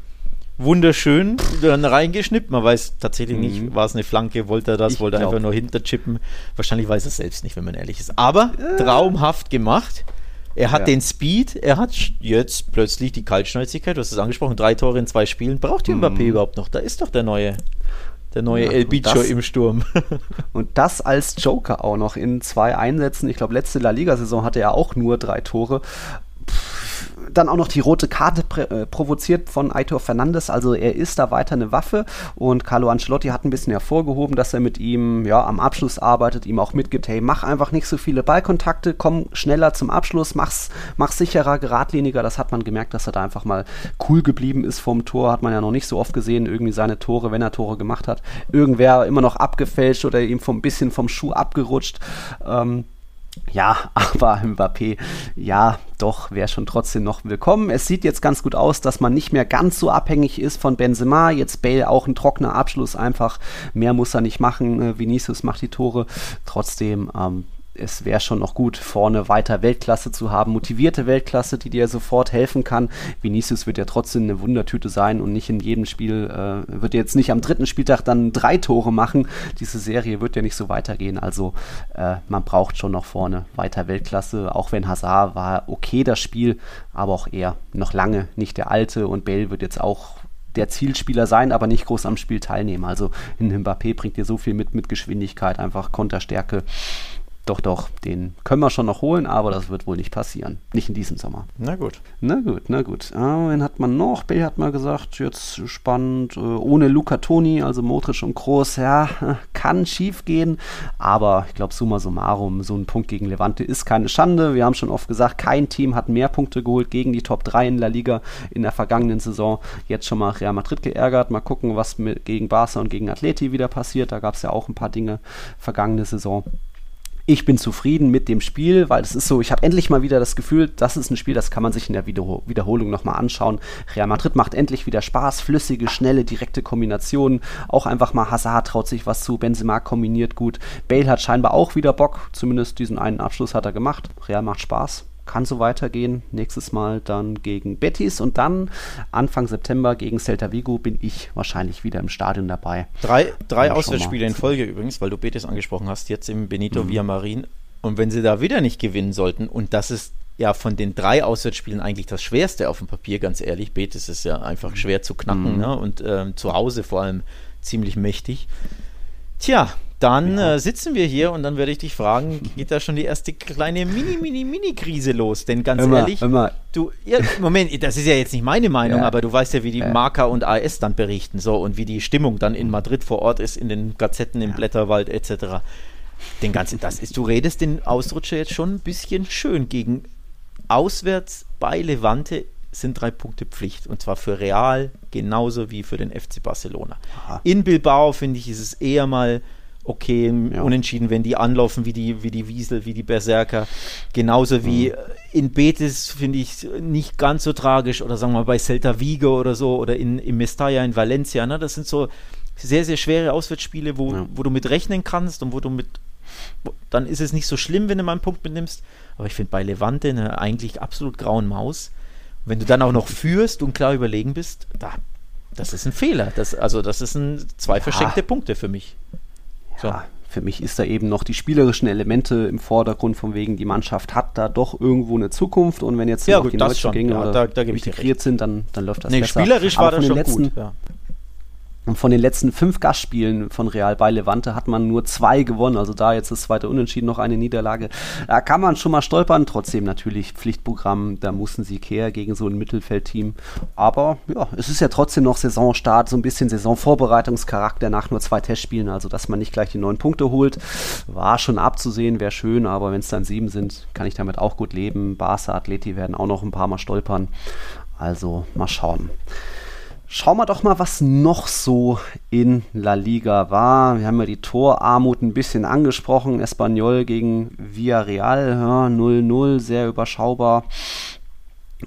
wunderschön dann reingeschnippt. Man weiß tatsächlich mhm. nicht, war es eine Flanke, wollte er das, ich wollte er einfach nur hinterchippen. Wahrscheinlich weiß er es selbst nicht, wenn man ehrlich ist. Aber ja. traumhaft gemacht. Er hat ja. den Speed, er hat jetzt plötzlich die Kaltschnäuzigkeit, du hast es angesprochen, drei Tore in zwei Spielen. Braucht die mhm. Mbappé überhaupt noch? Da ist doch der neue, der neue ja, El Bicho im Sturm. und das als Joker auch noch in zwei Einsätzen. Ich glaube, letzte La Liga-Saison hatte er auch nur drei Tore dann auch noch die rote Karte äh, provoziert von Aitor Fernandes. Also er ist da weiter eine Waffe und Carlo Ancelotti hat ein bisschen hervorgehoben, dass er mit ihm ja, am Abschluss arbeitet, ihm auch mitgibt, hey, mach einfach nicht so viele Ballkontakte, komm schneller zum Abschluss, mach's, mach sicherer, geradliniger. Das hat man gemerkt, dass er da einfach mal cool geblieben ist vom Tor. Hat man ja noch nicht so oft gesehen, irgendwie seine Tore, wenn er Tore gemacht hat. Irgendwer immer noch abgefälscht oder ihm vom bisschen vom Schuh abgerutscht. Ähm, ja, aber Mbappé, ja, doch, wäre schon trotzdem noch willkommen. Es sieht jetzt ganz gut aus, dass man nicht mehr ganz so abhängig ist von Benzema. Jetzt Bale auch ein trockener Abschluss, einfach mehr muss er nicht machen. Äh, Vinicius macht die Tore. Trotzdem, ähm, es wäre schon noch gut, vorne weiter Weltklasse zu haben, motivierte Weltklasse, die dir sofort helfen kann. Vinicius wird ja trotzdem eine Wundertüte sein und nicht in jedem Spiel, äh, wird jetzt nicht am dritten Spieltag dann drei Tore machen. Diese Serie wird ja nicht so weitergehen. Also äh, man braucht schon noch vorne weiter Weltklasse, auch wenn Hazard war okay das Spiel, aber auch er noch lange nicht der Alte und Bale wird jetzt auch der Zielspieler sein, aber nicht groß am Spiel teilnehmen. Also in Mbappé bringt dir so viel mit, mit Geschwindigkeit, einfach Konterstärke. Doch, doch, den können wir schon noch holen, aber das wird wohl nicht passieren. Nicht in diesem Sommer. Na gut. Na gut, na gut. Ah, wen hat man noch? Bell hat mal gesagt, jetzt spannend. Äh, ohne Luca Toni, also Modric und Groß, ja, kann schief gehen. Aber ich glaube, summa summarum, so ein Punkt gegen Levante ist keine Schande. Wir haben schon oft gesagt, kein Team hat mehr Punkte geholt gegen die Top 3 in La Liga in der vergangenen Saison. Jetzt schon mal Real Madrid geärgert. Mal gucken, was mit, gegen Barca und gegen Atleti wieder passiert. Da gab es ja auch ein paar Dinge vergangene Saison ich bin zufrieden mit dem Spiel, weil es ist so, ich habe endlich mal wieder das Gefühl, das ist ein Spiel, das kann man sich in der Wiederhol Wiederholung nochmal anschauen. Real Madrid macht endlich wieder Spaß, flüssige, schnelle, direkte Kombinationen. Auch einfach mal Hazard traut sich was zu, Benzema kombiniert gut. Bale hat scheinbar auch wieder Bock, zumindest diesen einen Abschluss hat er gemacht. Real macht Spaß kann so weitergehen. Nächstes Mal dann gegen Betis und dann Anfang September gegen Celta Vigo bin ich wahrscheinlich wieder im Stadion dabei. Drei, drei Auswärtsspiele in Folge übrigens, weil du Betis angesprochen hast, jetzt im Benito mhm. Villamarin. Und wenn sie da wieder nicht gewinnen sollten, und das ist ja von den drei Auswärtsspielen eigentlich das schwerste auf dem Papier, ganz ehrlich. Betis ist ja einfach schwer zu knacken mhm. ne? und ähm, zu Hause vor allem ziemlich mächtig. Tja, dann ja. äh, sitzen wir hier und dann werde ich dich fragen, geht da schon die erste kleine Mini, Mini, Mini-Krise los? Denn ganz immer, ehrlich, immer. du, ja, Moment, das ist ja jetzt nicht meine Meinung, ja. aber du weißt ja, wie die ja. Marker und AS dann berichten so und wie die Stimmung dann in Madrid vor Ort ist, in den Gazetten im Blätterwald etc. Den ganzen, das ist, du redest den Ausrutscher jetzt schon ein bisschen schön gegen auswärts bei Levante sind drei Punkte Pflicht. Und zwar für Real genauso wie für den FC Barcelona. Aha. In Bilbao, finde ich, ist es eher mal okay, ja. unentschieden, wenn die anlaufen wie die, wie die Wiesel, wie die Berserker. Genauso wie mhm. in Betis finde ich nicht ganz so tragisch oder sagen wir mal bei Celta Vigo oder so oder in, in Mestalla in Valencia. Ne? Das sind so sehr, sehr schwere Auswärtsspiele, wo, ja. wo du mit rechnen kannst und wo du mit dann ist es nicht so schlimm, wenn du mal einen Punkt mitnimmst. Aber ich finde bei Levante eine eigentlich absolut grauen Maus. Und wenn du dann auch noch führst und klar überlegen bist, da, das ist ein Fehler. Das, also das ist ein, zwei ja. verschenkte Punkte für mich. So. Ja, für mich ist da eben noch die spielerischen Elemente im Vordergrund, von wegen, die Mannschaft hat da doch irgendwo eine Zukunft und wenn jetzt ja, noch gut, die Neuzugänge ja, da, da integriert sind, dann, dann läuft das nee, besser. Spielerisch Aber war das schon letzten, gut. Ja. Und von den letzten fünf Gastspielen von Real bei Levante hat man nur zwei gewonnen. Also da jetzt das zweite Unentschieden, noch eine Niederlage. Da kann man schon mal stolpern. Trotzdem natürlich Pflichtprogramm. Da mussten sie kehr gegen so ein Mittelfeldteam. Aber ja, es ist ja trotzdem noch Saisonstart, so ein bisschen Saisonvorbereitungscharakter nach nur zwei Testspielen. Also dass man nicht gleich die neun Punkte holt, war schon abzusehen, wäre schön. Aber wenn es dann sieben sind, kann ich damit auch gut leben. Barca, Atleti werden auch noch ein paar Mal stolpern. Also mal schauen. Schauen wir doch mal, was noch so in La Liga war. Wir haben ja die Torarmut ein bisschen angesprochen. Espanyol gegen Villarreal, 0-0, ja, sehr überschaubar.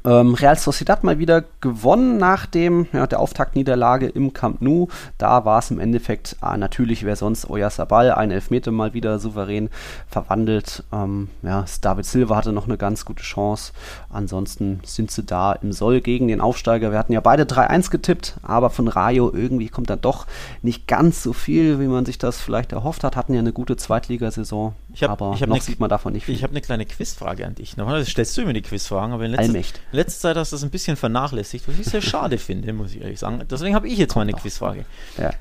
Ähm, Real Sociedad mal wieder gewonnen nach dem, ja, der Auftaktniederlage im Camp Nou. Da war es im Endeffekt ah, natürlich, wer sonst Oyarzabal, ein Elfmeter mal wieder souverän verwandelt. Ähm, ja, David Silva hatte noch eine ganz gute Chance. Ansonsten sind sie da im Soll gegen den Aufsteiger. Wir hatten ja beide 3-1 getippt, aber von Rayo irgendwie kommt da doch nicht ganz so viel, wie man sich das vielleicht erhofft hat. Hatten ja eine gute Zweitligasaison, ich hab, aber ich noch ne, sieht man davon nicht viel. Ich habe eine kleine Quizfrage an dich. Normalerweise stellst du mir die Quizfragen, aber in letzter Allmächt letzter Zeit hast du das ein bisschen vernachlässigt, was ich sehr schade finde, muss ich ehrlich sagen. Deswegen habe ich jetzt mal eine Quizfrage. Ja.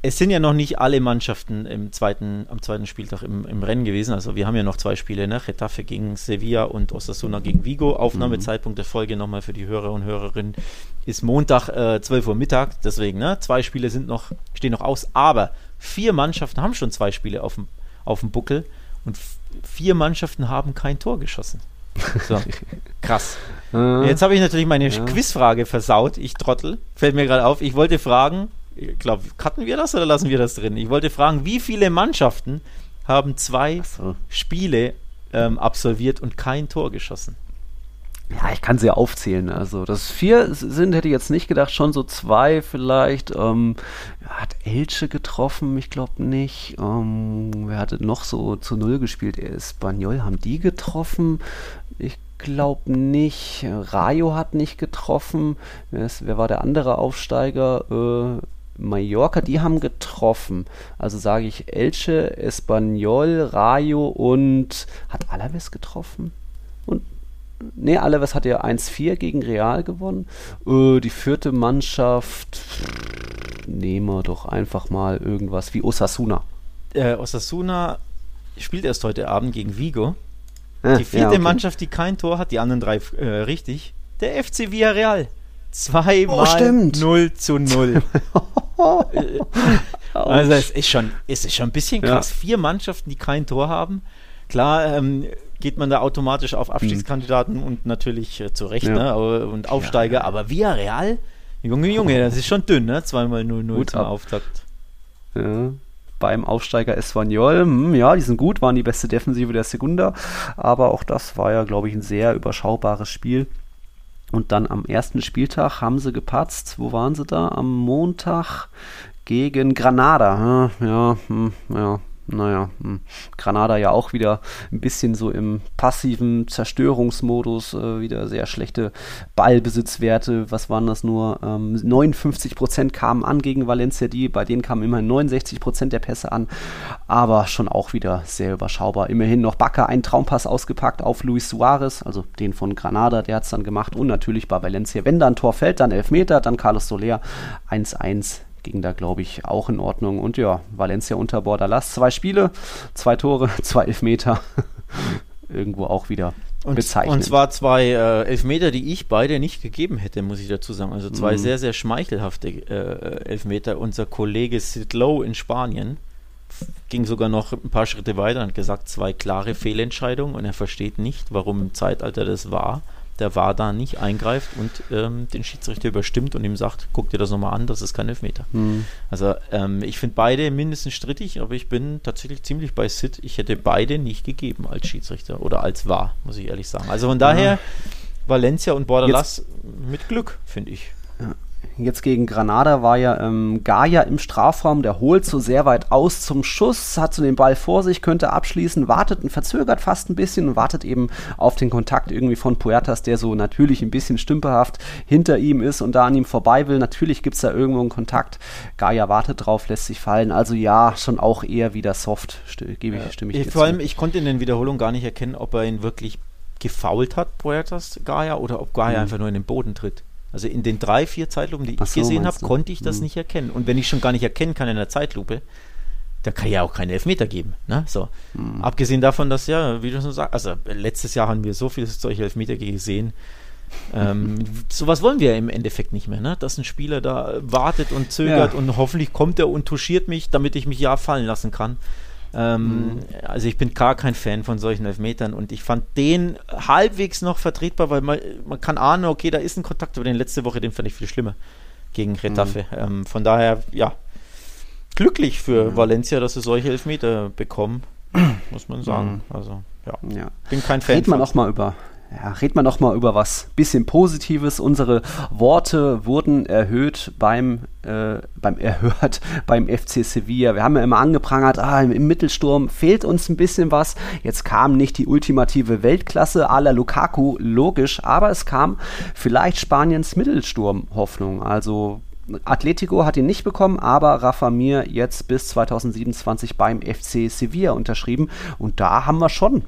Es sind ja noch nicht alle Mannschaften im zweiten, am zweiten Spieltag im, im Rennen gewesen. Also wir haben ja noch zwei Spiele, ne? Getafe gegen Sevilla und Osasuna gegen Vigo. Aufnahmezeitpunkt der Folge nochmal für die Hörer und Hörerinnen ist Montag äh, 12 Uhr Mittag. Deswegen, ne? Zwei Spiele sind noch, stehen noch aus. Aber vier Mannschaften haben schon zwei Spiele auf dem, auf dem Buckel und vier Mannschaften haben kein Tor geschossen. So, krass. Jetzt habe ich natürlich meine ja. Quizfrage versaut, ich Trottel. Fällt mir gerade auf. Ich wollte fragen, ich glaube, cutten wir das oder lassen wir das drin? Ich wollte fragen, wie viele Mannschaften haben zwei so. Spiele ähm, absolviert und kein Tor geschossen? Ja, ich kann sie aufzählen. Also, dass vier sind, hätte ich jetzt nicht gedacht. Schon so zwei vielleicht. Ähm, hat Elche getroffen? Ich glaube nicht. Ähm, wer hatte noch so zu Null gespielt? Espanyol, haben die getroffen? Ich glaube nicht. Rayo hat nicht getroffen. Wer, wer war der andere Aufsteiger? Äh, Mallorca, die haben getroffen. Also sage ich Elche, Espanyol, Rayo und hat Alaves getroffen? Und Ne, Alaves hat ja 1-4 gegen Real gewonnen. Äh, die vierte Mannschaft, nehmen wir doch einfach mal irgendwas wie Osasuna. Äh, Osasuna spielt erst heute Abend gegen Vigo. Ah, die vierte ja, okay. Mannschaft, die kein Tor hat, die anderen drei äh, richtig. Der FC Villarreal. Zweimal oh, 0 zu 0. also es ist schon, es ist schon ein bisschen krass. Ja. Vier Mannschaften, die kein Tor haben. Klar, ähm, geht man da automatisch auf Abstiegskandidaten mhm. und natürlich äh, zu Recht ja. ne, und Aufsteiger, ja. aber Villarreal, Junge, Junge, das ist schon dünn, ne? Zweimal 0-0 zum ab. Auftakt. Ja. Beim Aufsteiger Espanyol, hm, ja, die sind gut, waren die beste Defensive der Segunda, aber auch das war ja, glaube ich, ein sehr überschaubares Spiel. Und dann am ersten Spieltag haben sie gepatzt. Wo waren sie da? Am Montag gegen Granada. Ja, ja, hm, ja naja, hm. Granada ja auch wieder ein bisschen so im passiven Zerstörungsmodus, äh, wieder sehr schlechte Ballbesitzwerte. Was waren das nur? Ähm, 59% kamen an gegen Valencia, die, bei denen kamen immerhin 69% der Pässe an, aber schon auch wieder sehr überschaubar. Immerhin noch Bakker einen Traumpass ausgepackt auf Luis Suarez, also den von Granada, der hat es dann gemacht und natürlich bei Valencia, wenn da ein Tor fällt, dann Elfmeter, dann Carlos Soler 1-1 ging da, glaube ich, auch in Ordnung. Und ja, Valencia unter Bordalas, zwei Spiele, zwei Tore, zwei Elfmeter. Irgendwo auch wieder und, bezeichnend. Und zwar zwei äh, Elfmeter, die ich beide nicht gegeben hätte, muss ich dazu sagen. Also zwei mhm. sehr, sehr schmeichelhafte äh, Elfmeter. Unser Kollege Sid Lowe in Spanien ging sogar noch ein paar Schritte weiter und gesagt, zwei klare Fehlentscheidungen und er versteht nicht, warum im Zeitalter das war der war da nicht eingreift und ähm, den Schiedsrichter überstimmt und ihm sagt, guck dir das nochmal an, das ist kein Elfmeter. Mhm. Also ähm, ich finde beide mindestens strittig, aber ich bin tatsächlich ziemlich bei Sid. Ich hätte beide nicht gegeben als Schiedsrichter oder als wahr, muss ich ehrlich sagen. Also von daher ja. Valencia und Bordalas mit Glück, finde ich. Ja. Jetzt gegen Granada war ja ähm, Gaia im Strafraum, der holt so sehr weit aus zum Schuss, hat so den Ball vor sich, könnte abschließen, wartet und verzögert fast ein bisschen und wartet eben auf den Kontakt irgendwie von Puertas, der so natürlich ein bisschen stümperhaft hinter ihm ist und da an ihm vorbei will. Natürlich gibt es da irgendwo einen Kontakt. Gaia wartet drauf, lässt sich fallen. Also ja, schon auch eher wieder soft, gebe ich, stimme ich dir Vor allem, ich konnte in den Wiederholungen gar nicht erkennen, ob er ihn wirklich gefault hat, Puertas, Gaia, oder ob Gaia mhm. einfach nur in den Boden tritt. Also in den drei, vier Zeitlupen, die ich so, gesehen habe, konnte ich das hm. nicht erkennen. Und wenn ich schon gar nicht erkennen kann in der Zeitlupe, da kann ja auch keine Elfmeter geben. Ne? So. Hm. Abgesehen davon, dass ja, wie du schon sagst, also letztes Jahr haben wir so viele solche Elfmeter gesehen. Ähm, sowas wollen wir im Endeffekt nicht mehr, ne? dass ein Spieler da wartet und zögert ja. und hoffentlich kommt er und touchiert mich, damit ich mich ja fallen lassen kann. Ähm, mhm. Also ich bin gar kein Fan von solchen Elfmetern und ich fand den halbwegs noch vertretbar, weil man, man kann ahnen, okay, da ist ein Kontakt, aber den letzte Woche, den fand ich viel schlimmer gegen Retafe. Mhm. Ähm, von daher, ja, glücklich für mhm. Valencia, dass sie solche Elfmeter bekommen, muss man sagen. Mhm. Also, ja. ja. bin kein Fan. Red man auch mal über ja, red mal noch mal über was bisschen Positives. Unsere Worte wurden erhöht beim, äh, beim erhört beim FC Sevilla. Wir haben ja immer angeprangert, ah, im, im, Mittelsturm fehlt uns ein bisschen was. Jetzt kam nicht die ultimative Weltklasse à la Lukaku, logisch, aber es kam vielleicht Spaniens Mittelsturm-Hoffnung. Also Atletico hat ihn nicht bekommen, aber Rafa Mir jetzt bis 2027 beim FC Sevilla unterschrieben. Und da haben wir schon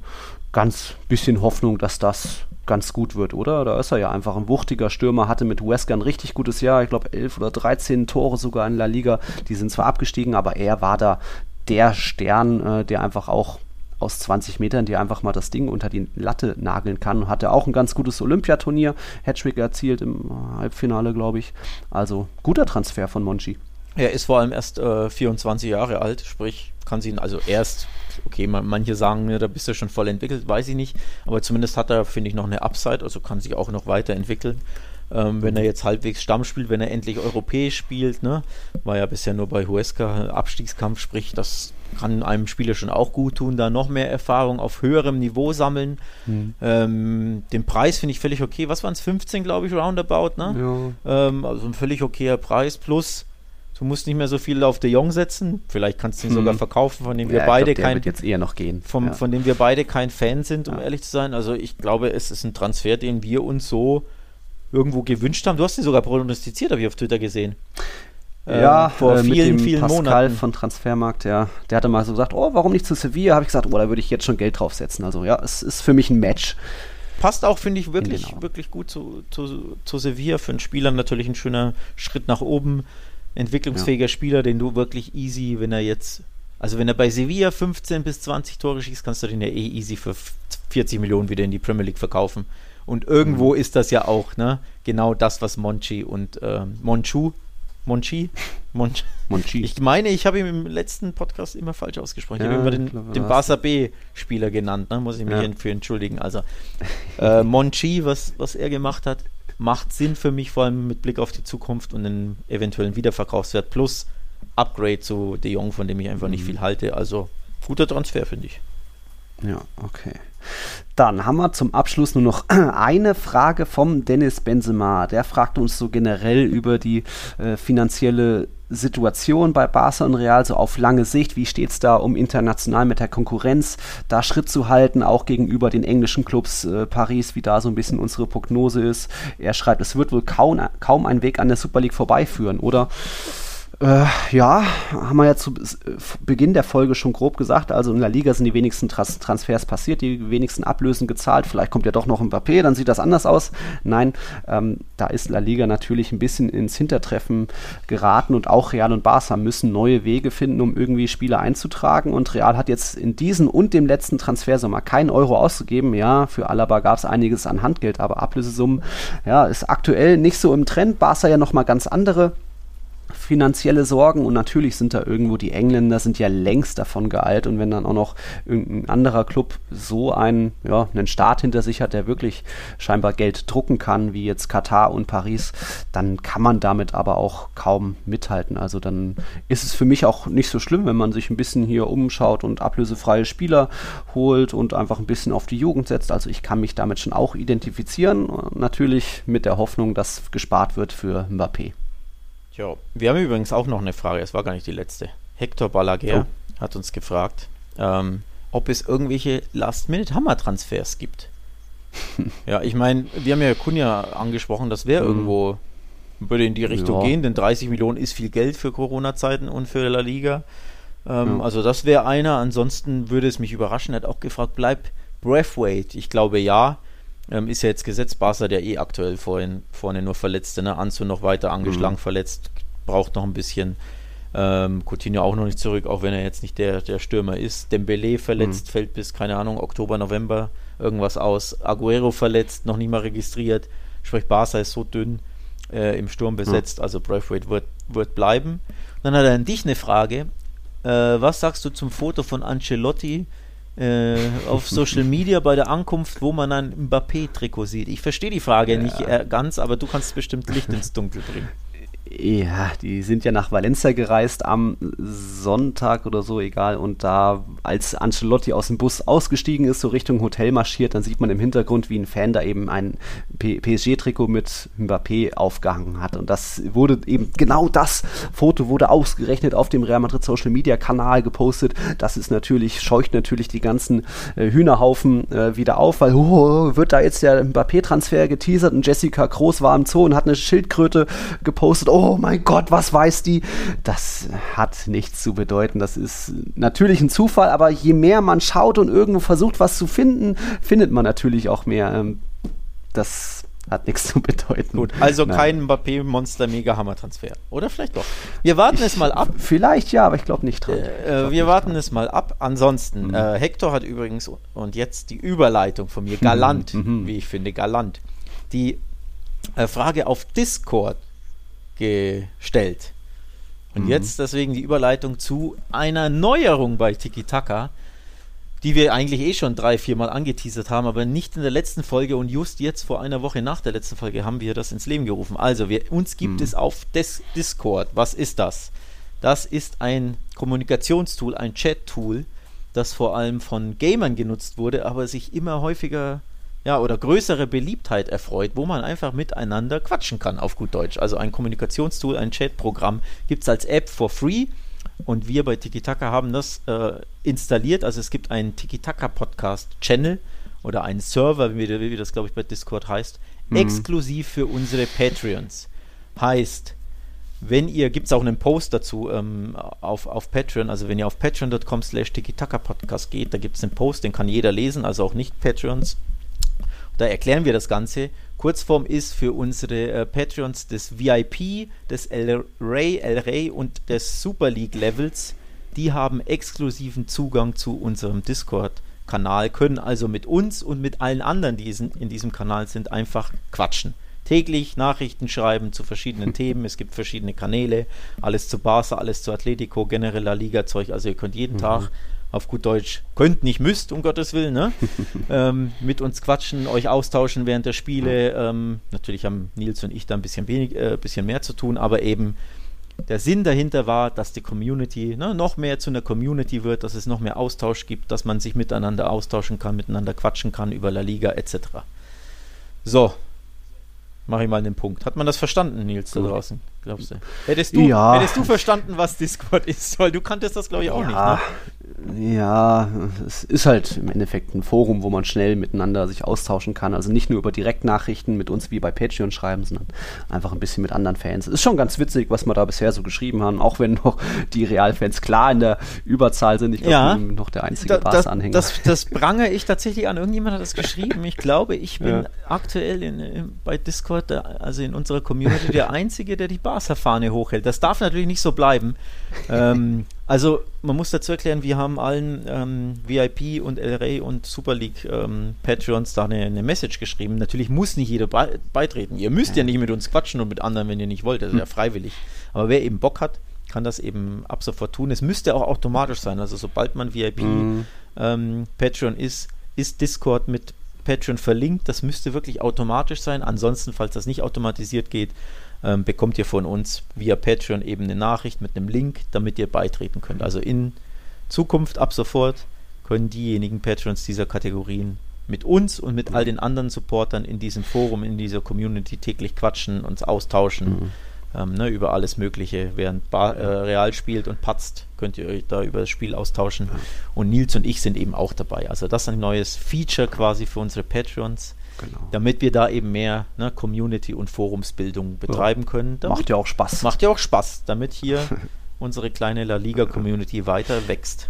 ganz bisschen Hoffnung, dass das ganz gut wird, oder? Da ist er ja einfach ein wuchtiger Stürmer, hatte mit Wesker ein richtig gutes Jahr, ich glaube 11 oder 13 Tore sogar in La Liga. Die sind zwar abgestiegen, aber er war da der Stern, äh, der einfach auch aus 20 Metern, der einfach mal das Ding unter die Latte nageln kann. Hatte auch ein ganz gutes Olympiaturnier, Hattrick erzielt im Halbfinale, glaube ich. Also guter Transfer von Monchi. Er ist vor allem erst äh, 24 Jahre alt, sprich, kann sie ihn also erst okay, man, manche sagen, ja, da bist du schon voll entwickelt, weiß ich nicht. Aber zumindest hat er, finde ich, noch eine Upside, also kann sich auch noch weiterentwickeln. Ähm, wenn er jetzt halbwegs Stamm spielt, wenn er endlich europäisch spielt, ne? war ja bisher nur bei Huesca Abstiegskampf, sprich, das kann einem Spieler schon auch gut tun, da noch mehr Erfahrung auf höherem Niveau sammeln. Mhm. Ähm, den Preis finde ich völlig okay. Was waren es? 15, glaube ich, roundabout, ne? Ja. Ähm, also ein völlig okayer Preis plus Du musst nicht mehr so viel auf De Jong setzen. Vielleicht kannst du ihn hm. sogar verkaufen, von dem wir ja, beide glaub, kein jetzt eher noch gehen. Vom, ja. Von dem wir beide kein Fan sind, um ja. ehrlich zu sein. Also ich glaube, es ist ein Transfer, den wir uns so irgendwo gewünscht haben. Du hast ihn sogar prognostiziert, habe ich auf Twitter gesehen. Ja, ähm, vor äh, vielen, vielen Pascal Monaten. von Transfermarkt, ja. Der hatte mal so gesagt, oh, warum nicht zu Sevilla? Habe ich gesagt, oh, da würde ich jetzt schon Geld draufsetzen. Also ja, es ist für mich ein Match. Passt auch, finde ich, wirklich, genau. wirklich gut zu, zu, zu Sevilla. Für einen Spieler natürlich ein schöner Schritt nach oben entwicklungsfähiger ja. Spieler, den du wirklich easy, wenn er jetzt, also wenn er bei Sevilla 15 bis 20 Tore schießt, kannst du den ja eh easy für 40 Millionen wieder in die Premier League verkaufen. Und irgendwo mhm. ist das ja auch, ne, genau das, was Monchi und äh, Monchu, Monchi, Monchi, Monchi. Ich meine, ich habe ihn im letzten Podcast immer falsch ausgesprochen. Ich ja, habe immer den, den Barca B-Spieler genannt, ne? muss ich mich ja. für entschuldigen. Also äh, Monchi, was, was er gemacht hat, macht Sinn für mich, vor allem mit Blick auf die Zukunft und den eventuellen Wiederverkaufswert plus Upgrade zu De Jong, von dem ich einfach nicht mhm. viel halte. Also guter Transfer, finde ich. Ja, okay. Dann haben wir zum Abschluss nur noch eine Frage vom Dennis Benzema. Der fragt uns so generell über die äh, finanzielle Situation bei Barca und Real, so auf lange Sicht. Wie steht es da, um international mit der Konkurrenz da Schritt zu halten, auch gegenüber den englischen Clubs äh, Paris, wie da so ein bisschen unsere Prognose ist. Er schreibt, es wird wohl kaum, kaum ein Weg an der Super League vorbeiführen, oder? Äh, ja, haben wir ja zu Beginn der Folge schon grob gesagt. Also in der Liga sind die wenigsten Trans Transfers passiert, die wenigsten Ablösen gezahlt. Vielleicht kommt ja doch noch ein Papier, dann sieht das anders aus. Nein, ähm, da ist La Liga natürlich ein bisschen ins Hintertreffen geraten und auch Real und Barca müssen neue Wege finden, um irgendwie Spieler einzutragen. Und Real hat jetzt in diesem und dem letzten Transfersommer keinen Euro ausgegeben. Ja, für Alaba gab es einiges an Handgeld, aber Ablösesummen, ja, ist aktuell nicht so im Trend. Barca ja nochmal ganz andere finanzielle Sorgen und natürlich sind da irgendwo die Engländer sind ja längst davon geeilt und wenn dann auch noch irgendein anderer Club so einen, ja, einen Start hinter sich hat, der wirklich scheinbar Geld drucken kann, wie jetzt Katar und Paris, dann kann man damit aber auch kaum mithalten. Also dann ist es für mich auch nicht so schlimm, wenn man sich ein bisschen hier umschaut und ablösefreie Spieler holt und einfach ein bisschen auf die Jugend setzt. Also ich kann mich damit schon auch identifizieren, natürlich mit der Hoffnung, dass gespart wird für Mbappé. Ja, wir haben übrigens auch noch eine Frage, es war gar nicht die letzte. Hector Balaguer oh. hat uns gefragt, ähm, ob es irgendwelche Last-Minute-Hammer-Transfers gibt. ja, ich meine, wir haben ja Kunja angesprochen, das wäre mhm. irgendwo, würde in die Richtung ja. gehen, denn 30 Millionen ist viel Geld für Corona-Zeiten und für La Liga. Ähm, ja. Also das wäre einer, ansonsten würde es mich überraschen, er hat auch gefragt, bleibt Breathwaite? Ich glaube ja. Ähm, ist ja jetzt gesetzt, Barca der eh aktuell vorhin, vorne nur Verletzte, ne? Anzu noch weiter angeschlagen, mhm. verletzt, braucht noch ein bisschen. Ähm, Coutinho auch noch nicht zurück, auch wenn er jetzt nicht der, der Stürmer ist. Dembele verletzt, mhm. fällt bis, keine Ahnung, Oktober, November irgendwas aus. Aguero verletzt, noch nicht mal registriert. Sprich, Barca ist so dünn äh, im Sturm besetzt, mhm. also Braithwaite wird, wird bleiben. dann hat er an dich eine Frage. Äh, was sagst du zum Foto von Ancelotti äh, auf Social Media bei der Ankunft, wo man ein Mbappé-Trikot sieht. Ich verstehe die Frage ja. nicht äh, ganz, aber du kannst bestimmt Licht ins Dunkel bringen. Ja, die sind ja nach Valencia gereist am Sonntag oder so, egal. Und da, als Ancelotti aus dem Bus ausgestiegen ist, so Richtung Hotel marschiert, dann sieht man im Hintergrund, wie ein Fan da eben ein PSG-Trikot mit Mbappé aufgehangen hat. Und das wurde eben, genau das Foto wurde ausgerechnet auf dem Real Madrid Social Media Kanal gepostet. Das ist natürlich, scheucht natürlich die ganzen äh, Hühnerhaufen äh, wieder auf, weil oh, wird da jetzt der Mbappé-Transfer geteasert und Jessica Groß war im Zoo und hat eine Schildkröte gepostet. Oh, mein Gott, was weiß die? Das hat nichts zu bedeuten. Das ist natürlich ein Zufall, aber je mehr man schaut und irgendwo versucht, was zu finden, findet man natürlich auch mehr. Ähm, das hat nichts zu bedeuten. Gut, also Nein. kein Mbappé Monster Mega Hammer Transfer. Oder vielleicht doch. Wir warten ich, es mal ab. Vielleicht ja, aber ich glaube nicht dran. Äh, äh wir warten dran. es mal ab. Ansonsten, mhm. äh, Hector hat übrigens, und jetzt die Überleitung von mir, galant, mhm. wie ich finde, galant, die äh, Frage auf Discord gestellt. Und mhm. jetzt deswegen die Überleitung zu einer Neuerung bei Tiki Taka, die wir eigentlich eh schon drei, vier Mal angeteasert haben, aber nicht in der letzten Folge und just jetzt vor einer Woche nach der letzten Folge haben wir das ins Leben gerufen. Also, wir, uns gibt mhm. es auf Des Discord. Was ist das? Das ist ein Kommunikationstool, ein Chat-Tool, das vor allem von Gamern genutzt wurde, aber sich immer häufiger ja, oder größere Beliebtheit erfreut, wo man einfach miteinander quatschen kann, auf gut Deutsch. Also ein Kommunikationstool, ein Chatprogramm gibt es als App for free und wir bei Tikitaka haben das äh, installiert. Also es gibt einen Tikitaka Podcast Channel oder einen Server, wie, wie das glaube ich bei Discord heißt, mhm. exklusiv für unsere Patreons. Heißt, wenn ihr, gibt es auch einen Post dazu ähm, auf, auf Patreon, also wenn ihr auf patreon.com slash Podcast geht, da gibt es einen Post, den kann jeder lesen, also auch nicht Patreons. Da erklären wir das Ganze. Kurzform ist für unsere äh, Patreons des VIP, des El Rey, El Rey und des Super League Levels. Die haben exklusiven Zugang zu unserem Discord-Kanal, können also mit uns und mit allen anderen, die in diesem Kanal sind, einfach quatschen täglich Nachrichten schreiben zu verschiedenen Themen. Es gibt verschiedene Kanäle, alles zu Barca, alles zu Atletico, genereller Liga-Zeug. Also ihr könnt jeden mhm. Tag auf gut Deutsch, könnt, nicht müsst, um Gottes Willen, ne? ähm, mit uns quatschen, euch austauschen während der Spiele. Ähm, natürlich haben Nils und ich da ein bisschen, wenig, äh, bisschen mehr zu tun, aber eben der Sinn dahinter war, dass die Community ne, noch mehr zu einer Community wird, dass es noch mehr Austausch gibt, dass man sich miteinander austauschen kann, miteinander quatschen kann über La Liga etc. So, mache ich mal den Punkt. Hat man das verstanden, Nils, da draußen, glaubst du? Hättest du, ja. hättest du verstanden, was Discord ist? Weil du kanntest das, glaube ich, auch ja. nicht. Ja, es ist halt im Endeffekt ein Forum, wo man schnell miteinander sich austauschen kann. Also nicht nur über Direktnachrichten mit uns wie bei Patreon schreiben, sondern einfach ein bisschen mit anderen Fans. Ist schon ganz witzig, was wir da bisher so geschrieben haben, auch wenn noch die Realfans klar in der Überzahl sind. Ich glaube, Ja. noch der einzige Da, das, Bars-Anhänger. das, das prangere ich tatsächlich an. Irgendjemand hat das geschrieben. Ich glaube, ich bin Ja. aktuell in, in, bei Discord, also in unserer Community, der Einzige, der die Barca-Fahne hochhält. Das darf natürlich nicht so bleiben. ähm, also, man muss dazu erklären, wir haben allen ähm, VIP und Rey und Super League ähm, Patreons da eine, eine Message geschrieben. Natürlich muss nicht jeder bei, beitreten. Ihr müsst ja. nicht mit uns quatschen und mit anderen, wenn ihr nicht wollt. Das ist ja freiwillig. Aber wer eben Bock hat, kann das eben ab sofort tun. Es müsste auch automatisch sein. Also sobald man VIP Mhm. ähm, Patreon ist, ist Discord mit Patreon verlinkt. Das müsste wirklich automatisch sein. Ansonsten, falls das nicht automatisiert geht, ähm, bekommt ihr von uns via Patreon eben eine Nachricht mit einem Link, damit ihr beitreten könnt. Also in Zukunft ab sofort können diejenigen Patrons dieser Kategorien mit uns und mit all den anderen Supportern in diesem Forum, in dieser Community täglich quatschen, uns austauschen ähm, ne, über alles Mögliche. Während Bar, äh, Real spielt und patzt, könnt ihr euch da über das Spiel austauschen. Und Nils und ich sind eben auch dabei. Also das ist ein neues Feature quasi für unsere Patrons, Genau. damit wir da eben mehr ne, Community- und Forumsbildung betreiben können. Damit, Macht ja auch Spaß. macht ja auch Spaß, damit hier unsere kleine La Liga-Community weiter wächst.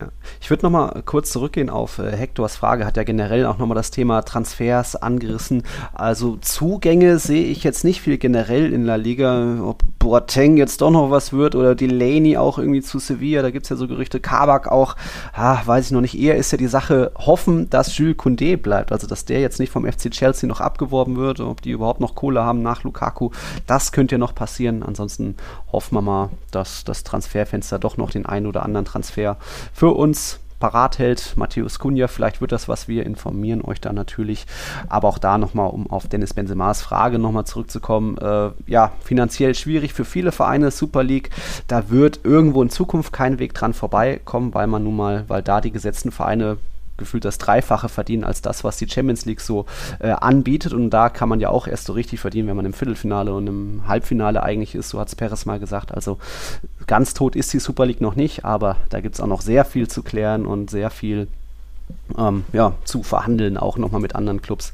Ja. Ich würde nochmal kurz zurückgehen auf äh, Hektors Frage, hat ja generell auch nochmal das Thema Transfers angerissen. Also Zugänge sehe ich jetzt nicht viel generell in La Liga, ob Boateng jetzt doch noch was wird oder Delaney auch irgendwie zu Sevilla, da gibt es ja so Gerüchte, Kabak auch, ah, weiß ich noch nicht, eher ist ja die Sache, hoffen, dass Jules Koundé bleibt, also dass der jetzt nicht vom FC Chelsea noch abgeworben wird, ob die überhaupt noch Kohle haben nach Lukaku, das könnte ja noch passieren, ansonsten hoffen wir mal, dass das Transferfenster doch noch den einen oder anderen Transfer für uns parat hält. Matthäus Kunja, vielleicht wird das was, wir informieren euch da natürlich. Aber auch da nochmal, um auf Dennis Benzemas Frage nochmal zurückzukommen, äh, ja, finanziell schwierig für viele Vereine, Super League, da wird irgendwo in Zukunft kein Weg dran vorbeikommen, weil man nun mal, weil da die gesetzten Vereine gefühlt das Dreifache verdienen als das, was die Champions League so äh, anbietet. Und da kann man ja auch erst so richtig verdienen, wenn man im Viertelfinale und im Halbfinale eigentlich ist. So hat es Perez mal gesagt. Also ganz tot ist die Super League noch nicht, aber da gibt es auch noch sehr viel zu klären und sehr viel ähm, ja, zu verhandeln, auch nochmal mit anderen Clubs.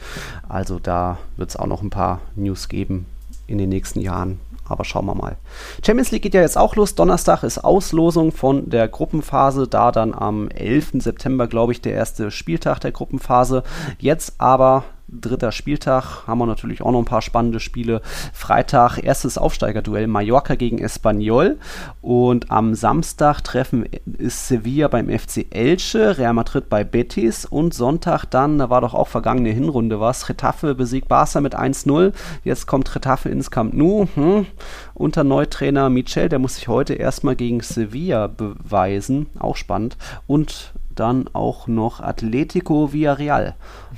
Also da wird es auch noch ein paar News geben in den nächsten Jahren. Aber schauen wir mal. Champions League geht ja jetzt auch los. Donnerstag ist Auslosung von der Gruppenphase. Da dann am 11. September, glaube ich, der erste Spieltag der Gruppenphase. Jetzt aber dritter Spieltag, haben wir natürlich auch noch ein paar spannende Spiele. Freitag erstes Aufsteigerduell Mallorca gegen Espanyol. Und am Samstag treffen ist Sevilla beim FC Elche, Real Madrid bei Betis. Und Sonntag dann, da war doch auch vergangene Hinrunde was, Retafe besiegt Barca mit 1-0. Jetzt kommt Retafe ins Camp Nou. Hm. unter Neutrainer Michel, der muss sich heute erstmal gegen Sevilla beweisen, auch spannend. Und dann auch noch Atletico Villarreal.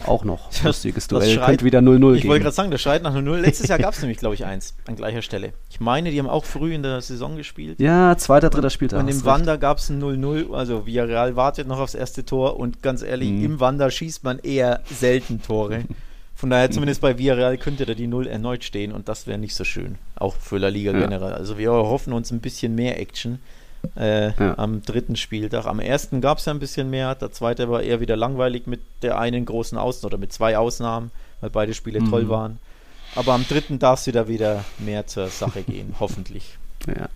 Auch noch Das- lustiges das Duell. schreit- Könnte wieder 0-0 Ich wollte gerade sagen, das schreit nach 0-0. Letztes Jahr gab es nämlich, glaube ich, eins an gleicher Stelle. Ich meine, die haben auch früh in der Saison gespielt. Ja, zweiter, dritter Spieltag. Und im. Wander gab es ein 0-0. Also Villarreal wartet noch aufs erste Tor. Und ganz ehrlich, Mhm. im Wander schießt man eher selten Tore. Von daher, zumindest bei Villarreal könnte da die 0 erneut stehen. Und das wäre nicht so schön. Auch für La Liga Ja. generell. Also wir hoffen uns ein bisschen mehr Action. Äh, Ja. Am dritten Spieltag. Am ersten gab es ja ein bisschen mehr. Der zweite war eher wieder langweilig mit der einen großen Ausnahme oder mit zwei Ausnahmen, weil beide Spiele Mhm. toll waren. Aber am dritten darf es wieder wieder mehr zur Sache gehen, hoffentlich. Ja,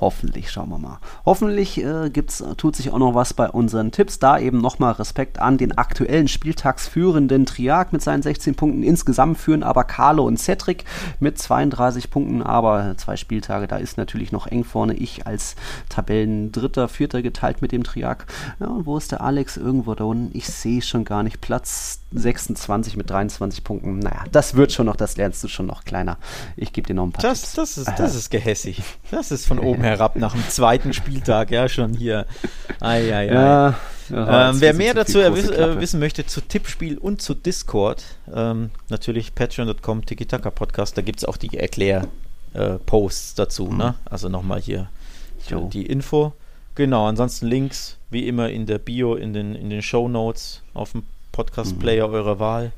hoffentlich, schauen wir mal. Hoffentlich äh, gibt's, tut sich auch noch was bei unseren Tipps. Da eben nochmal Respekt an den aktuellen Spieltagsführenden Triag mit seinen 16 Punkten. Insgesamt führen aber Carlo und Cedric mit 32 Punkten, aber zwei Spieltage, da ist natürlich noch eng vorne. Ich als Tabellen Dritter, Vierter geteilt mit dem Triag. Ja, und wo ist der Alex? Irgendwo da unten. Ich sehe schon gar nicht. Platz 26 mit 23 Punkten. Naja, das wird schon noch, das lernst du schon noch kleiner. Ich gebe dir noch ein paar Das, Tipps. das, ist, das ist gehässig. Das ist von oben herab nach dem zweiten Spieltag, ja, schon hier. Ei, ei, ei. Ja, Ähm, wer mehr zu dazu äh, wissen möchte zu Tippspiel und zu Discord, ähm, natürlich patreon.com Tiki-Taka Podcast, da gibt es auch die Erklär-Posts dazu, ne? Also nochmal hier Jo. äh, die Info. Genau, ansonsten Links wie immer in der Bio, in den, in den Show Notes, auf dem Podcast-Player eurer Wahl.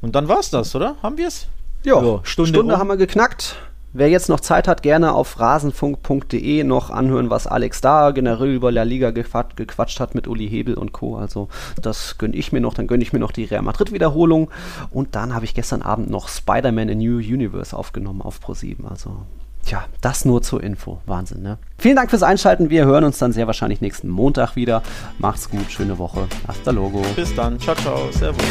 Und dann war's das, oder? Haben wir's? Ja, Ja, Stunde Stunde, um. haben wir geknackt. Wer jetzt noch Zeit hat, gerne auf rasenfunk.de noch anhören, was Alex da generell über La Liga gequatscht, gequatscht hat mit Uli Hebel und Co. Also das gönne ich mir noch. Dann gönne ich mir noch die Real Madrid Wiederholung. Und dann habe ich gestern Abend noch Spider-Man A New Universe aufgenommen auf Pro7. Also Tja, das nur zur Info. Wahnsinn, ne? Vielen Dank fürs Einschalten. Wir hören uns dann sehr wahrscheinlich nächsten Montag wieder. Macht's gut, schöne Woche. Hasta logo. Bis dann. Ciao, ciao. Servus.